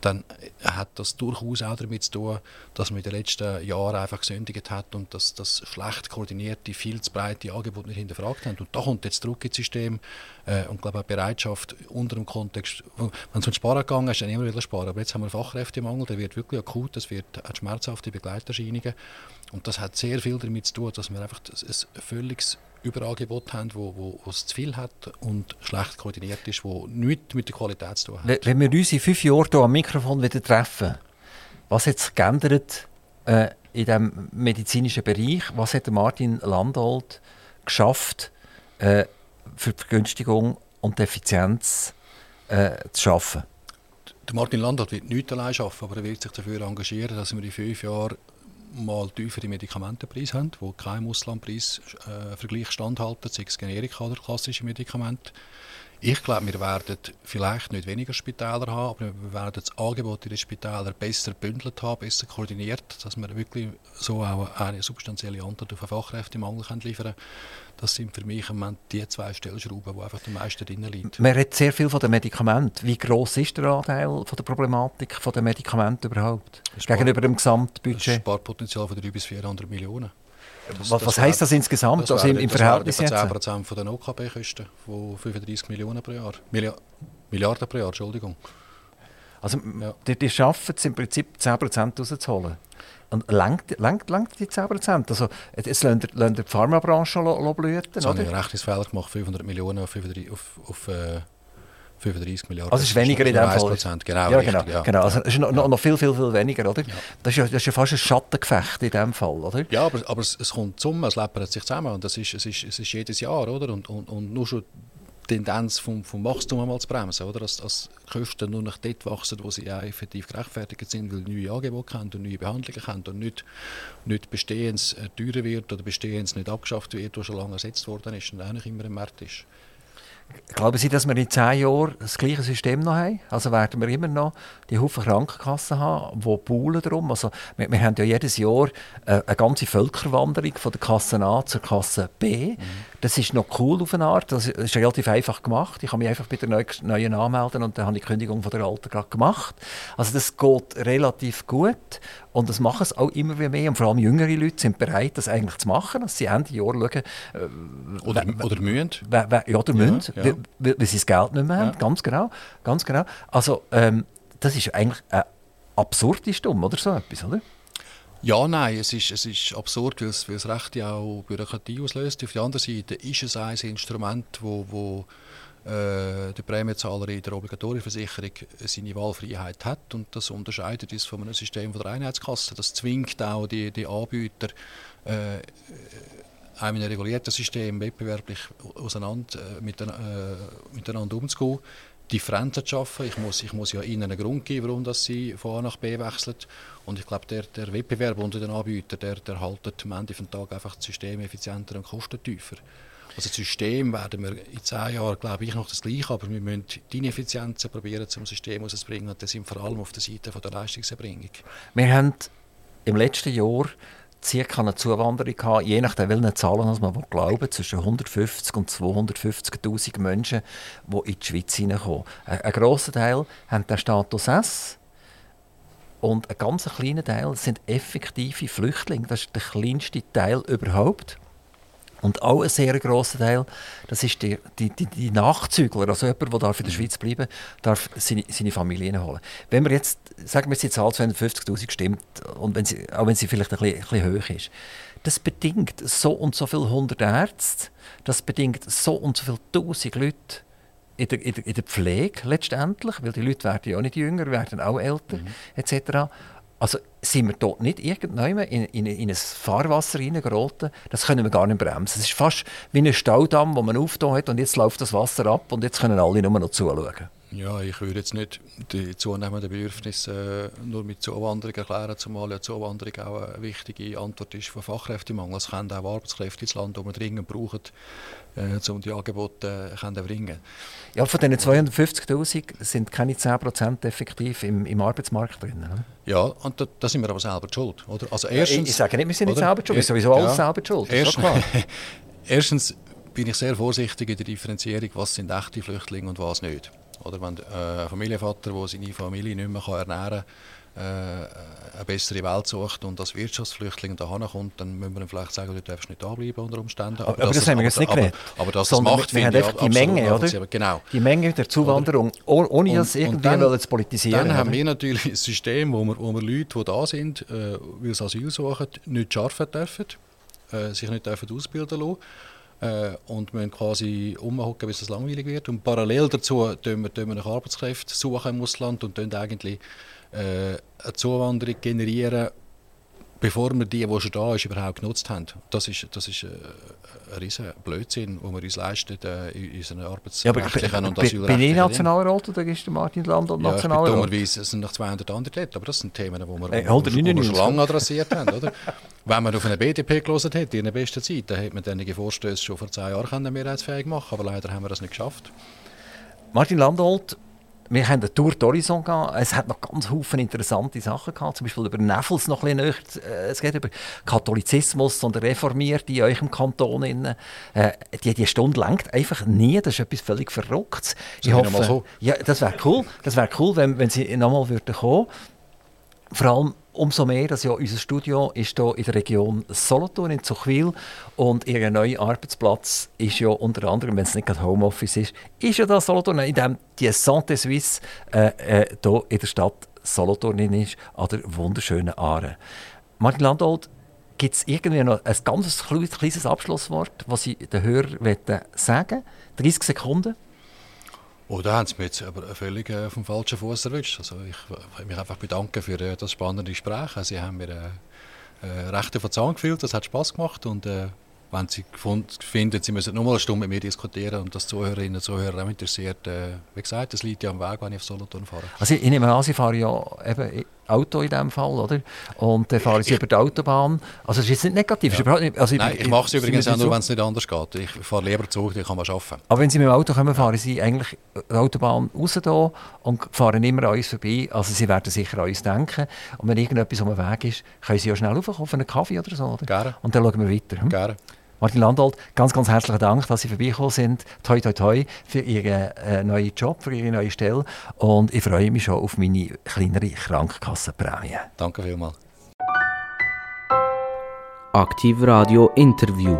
dann hat das durchaus auch damit zu tun, dass man in den letzten Jahren einfach gesündigt hat und dass das schlecht koordinierte, viel zu breite Angebot nicht hinterfragt haben. Und da kommt jetzt Druck ins System äh, und glaube auch Bereitschaft unter dem Kontext, wenn es um Sparen gegangen ist, dann immer wieder sparen. Aber jetzt haben wir Fachkräftemangel, der wird wirklich akut, es wird hat schmerzhafte Begleiterscheinungen und das hat sehr viel damit zu tun, dass wir einfach ein völliges Überangebot haben, wo, wo, wo es zu viel hat und schlecht koordiniert ist, wo nichts mit der Qualität zu tun hat. Wenn wir uns in fünf Jahren hier am Mikrofon wieder treffen, was hat sich geändert äh, in diesem medizinischen Bereich? Was hat Martin Landolt geschafft, äh, für die Vergünstigung und die Effizienz äh, zu schaffen? Der Martin Landolt wird nichts allein schaffen, aber er wird sich dafür engagieren, dass wir in fünf Jahren mal tiefere Medikamentenpreise haben, die keinem Auslandpreisvergleich äh, standhalten, sei es Generika oder klassische Medikamente. Ich glaube, wir werden vielleicht nicht weniger Spitäler haben, aber wir werden das Angebot in den Spitälern besser gebündelt haben, besser koordiniert, dass wir wirklich so auch eine substanzielle Antwort auf den Fachkräftemangel liefern können. Das sind für mich im Moment die zwei Stellschrauben, die einfach am meisten drin liegen. Man redet sehr viel von den Medikamenten. Wie groß ist der Anteil von der Problematik der Medikamente überhaupt gegenüber dem Gesamtbudget? Das Sparpotenzial von 300 bis 400 Millionen. Das, was das heisst das insgesamt? Das also im, im Verhältnis jetzt? 10% von den OKB-Kosten von 35 Millionen pro Jahr. Millia Milliarden pro Jahr, Entschuldigung. Also ja. die, die schaffen es im Prinzip 10% rauszuholen. Und lenkt, lenkt, lenkt die 10%? Also es lässt die Pharmabranche blüten, Das habe ich einen Rechnungsfehler gemacht, 500 Millionen auf, 35, auf, auf äh, 35 Milliarden. Also es ist weniger in dem Fall. Prozent, genau. Ja, genau, richtig, ja. genau. Also es ist noch, ja. noch, viel, viel, viel weniger, oder? Ja. Das, ist ja, das ist ja fast ein Schattengefecht in dem Fall, oder? Ja, aber, aber es, es kommt zusammen, es läppert sich zusammen und das ist, es, ist, es ist jedes Jahr, oder? Und, und, und nur schon die Tendenz vom, vom Wachstum einmal zu bremsen, oder? Dass, dass Kosten nur noch dort wachsen, wo sie auch effektiv gerechtfertigt sind, weil neue Angebote haben und neue Behandlungen haben und nicht, nicht Bestehendes äh, teurer wird oder Bestehendes nicht abgeschafft wird, was schon lange ersetzt worden ist und auch nicht immer im Markt ist. Glauben Sie, dass wir in zehn Jahren das gleiche System noch haben? Also werden wir immer noch die Haufen Krankenkassen haben, die poolen darum? Also wir, wir haben ja jedes Jahr äh, eine ganze Völkerwanderung von der Kasse A zur Kasse B. Mhm. Das ist noch cool auf eine Art. Das ist relativ einfach gemacht. Ich kann mich einfach bei der neuen anmelden und dann habe ich die Kündigung von der alten gerade gemacht. Also das geht relativ gut und das machen es auch immer mehr. Und vor allem jüngere Leute sind bereit, das eigentlich zu machen. Dass sie Ende Jahr schauen. Äh, oder, oder mühen. Ja, oder mühen, ja, ja. Weil, weil, sie das Geld nicht mehr haben. Ja. Ganz genau. Ganz genau. Also, ähm, das ist eigentlich ein absurdes Dumm, oder so etwas, oder? Ja, nein, es ist, es ist absurd, weil es, weil es Recht auch Bürokratie auslöst. Auf der anderen Seite ist es ein Instrument, wo, wo äh, der Prämienzahler in der Obligatorienversicherung seine Wahlfreiheit hat und das unterscheidet uns von einem System von der Einheitskasse. Das zwingt auch die, die Anbieter, äh, einem regulierten System wettbewerblich auseinander, äh, äh, miteinander umzugehen. Differenzen zu schaffen. Ich muss, ich muss ja ihnen einen Grund geben, warum dass sie von A nach B wechseln. Und ich glaube, der, der Wettbewerb unter den Anbietern, der, der haltet am Ende des Tages einfach das System effizienter und kostentiefer. Also das System werden wir in zehn Jahren, glaube ich, noch das Gleiche, aber wir müssen die Ineffizienzen probieren, zum System herauszubringen und das sind vor allem auf der Seite von der Leistungserbringung. Wir haben im letzten Jahr circa eine Zuwanderung gehabt, je nachdem, welchen Zahlen man glauben zwischen 150 und 250'000 Menschen, die in die Schweiz hineinkommen. Ein, ein grosser Teil haben den Status S und ein ganz kleiner Teil sind effektive Flüchtlinge. Das ist der kleinste Teil überhaupt. Und auch ein sehr grosser Teil, das ist die, die, die, die Nachzügler, also jemand, der darf in der mhm. Schweiz bleiben darf seine, seine Familie holen. Wenn wir jetzt, sagen wir jetzt die Zahl 250'000 stimmt, und wenn sie, auch wenn sie vielleicht ein bisschen, ein bisschen hoch ist, das bedingt so und so viele hundert Ärzte, das bedingt so und so viele tausend Leute in der, in, der, in der Pflege letztendlich, weil die Leute werden ja auch nicht jünger, werden auch älter, mhm. etc. Also sind wir dort nicht irgendwann in, in, in ein Fahrwasser reingeraten, das können wir gar nicht bremsen. Es ist fast wie ein Staudamm, den man aufgetan hat und jetzt läuft das Wasser ab und jetzt können alle nur noch zuschauen. Ja, ich würde jetzt nicht die zunehmenden Bedürfnisse äh, nur mit Zuwanderung erklären, zumal ja Zuwanderung auch eine wichtige Antwort ist für Fachkräftemangel. Es kommen auch Arbeitskräfte ins Land, die wir dringend brauchen, äh, um die Angebote äh, zu bringen. Ja, von diesen 250'000 sind keine 10% effektiv im, im Arbeitsmarkt drin. Oder? Ja, und da, da, sind wir aber selber schuld. Oder? Also erstens, ich, ich sage nicht, wir sind nicht selber schuld, wir sind sowieso alles ja, selber schuld. Erstens, erstens bin ich sehr vorsichtig in der Differenzierung, was sind echte Flüchtlinge und was nicht. Oder wenn äh, ein Familienvater, der seine Familie nicht mehr ernähren kann, äh, eine bessere Welt sucht und als Wirtschaftsflüchtling dahin kommt, dann müssen wir ihm vielleicht sagen, du darfst nicht da bleiben unter Umständen. Aber, aber das, das haben wir jetzt nicht geredet. Aber, aber das macht, wir haben einfach die Menge, oder? Genau. Die Menge der Zuwanderung, oder? ohne das irgendwie dann, zu politisieren. Dann haben wir natürlich ein System, wo wir, wo wir Leute, die da sind, äh, weil sie Asyl suchen, nicht arbeiten dürfen, äh, sich nicht dürfen ausbilden lassen äh, und müssen quasi umhocken, bis es langweilig wird. Und parallel dazu tun wir, tun wir nach Arbeitskräften suchen im Ausland und eigentlich äh, eine Zuwanderung generieren, bevor wir die, die schon da ist, überhaupt genutzt haben. Das ist, das ist äh, ein riesen Blödsinn, den wir uns leisten äh, in unseren arbeitsrechtlichen ja, und asylrechtlichen Bin ich Nationalrat oder ist Martin Land und ja, Nationalrat? Dummerweise es sind noch 200 andere dort, aber das sind Themen, die wir, hey, wo wir schon lange adressiert haben. Oder? Wenn man auf eine BDP gelesen hätte in der besten Zeit, dann hätte man einige Vorstöße schon vor zwei Jahren mehrheitsfähig machen aber leider haben wir das nicht geschafft. Martin Landolt, wir haben eine Tour d'Horizon gehabt. Es hat noch ganz viele interessante Sachen gehabt. Zum Beispiel über Nevels noch ein bisschen näher. Äh, es geht über Katholizismus und Reformierte in eurem Kanton. Äh, die, die Stunde lenkt einfach nie. Das ist etwas völlig Verrücktes. Ich hoffe, so. ja, das wäre cool. Das wäre cool, wenn, wenn sie nochmal kommen würden. Vor allem Umso mehr, dass ja unser Studio ist hier in der Region Solothurn in Zuchwil und ihr neuer Arbeitsplatz ist ja unter anderem, wenn es nicht gerade Homeoffice ist, ist ja da Solothurn, in dem die Santé Suisse äh, äh, hier in der Stadt Solothurn ist, an der wunderschönen Aare. Martin Landolt, gibt es irgendwie noch ein ganz kleines Abschlusswort, was Sie den Hörern sagen 30 Sekunden. Oh, da haben sie mich jetzt aber völlig äh, vom falschen Fuß erwischt. Also ich will mich einfach bedanken für äh, das spannende Gespräch. Sie haben mir äh, äh, recht auf den Zahn gefühlt, das hat Spaß gemacht und äh, wenn Sie finden, Sie müssen noch mal eine Stunde mit mir diskutieren und das Zuhörerinnen und Zuhörer auch interessiert, äh, wie gesagt, das liegt ja am Weg, wenn ich auf Solothurn fahre. Also ich nehme an, Sie fahren ja eben Auto in diesem Fall, oder? Und dann fahren Sie über die Autobahn. Also das ist jetzt nicht negativ. Ja. Nicht, also Nein, ich, ich mache es übrigens auch nur, wenn es nicht anders geht. Ich fahre lieber Zug, dann kann man arbeiten. Aber wenn Sie mit dem Auto kommen, fahren Sie eigentlich die Autobahn raus da und fahren immer an uns vorbei. Also Sie werden sicher an uns denken. Und wenn irgendetwas um den Weg ist, können Sie ja schnell raufkommen auf einen Kaffee oder so, oder? Gerne. Und dann schauen wir weiter. Hm? Gerne. Martin Landolt, ganz, ganz herzlichen Dank, dass Sie vorbeigekommen sind. Toi, toi, toi für Ihren äh, neuen Job, für Ihre neue Stelle. Und ich freue mich schon auf meine kleinere Krankenkassenprämie. Danke vielmals. Aktiv Radio Interview.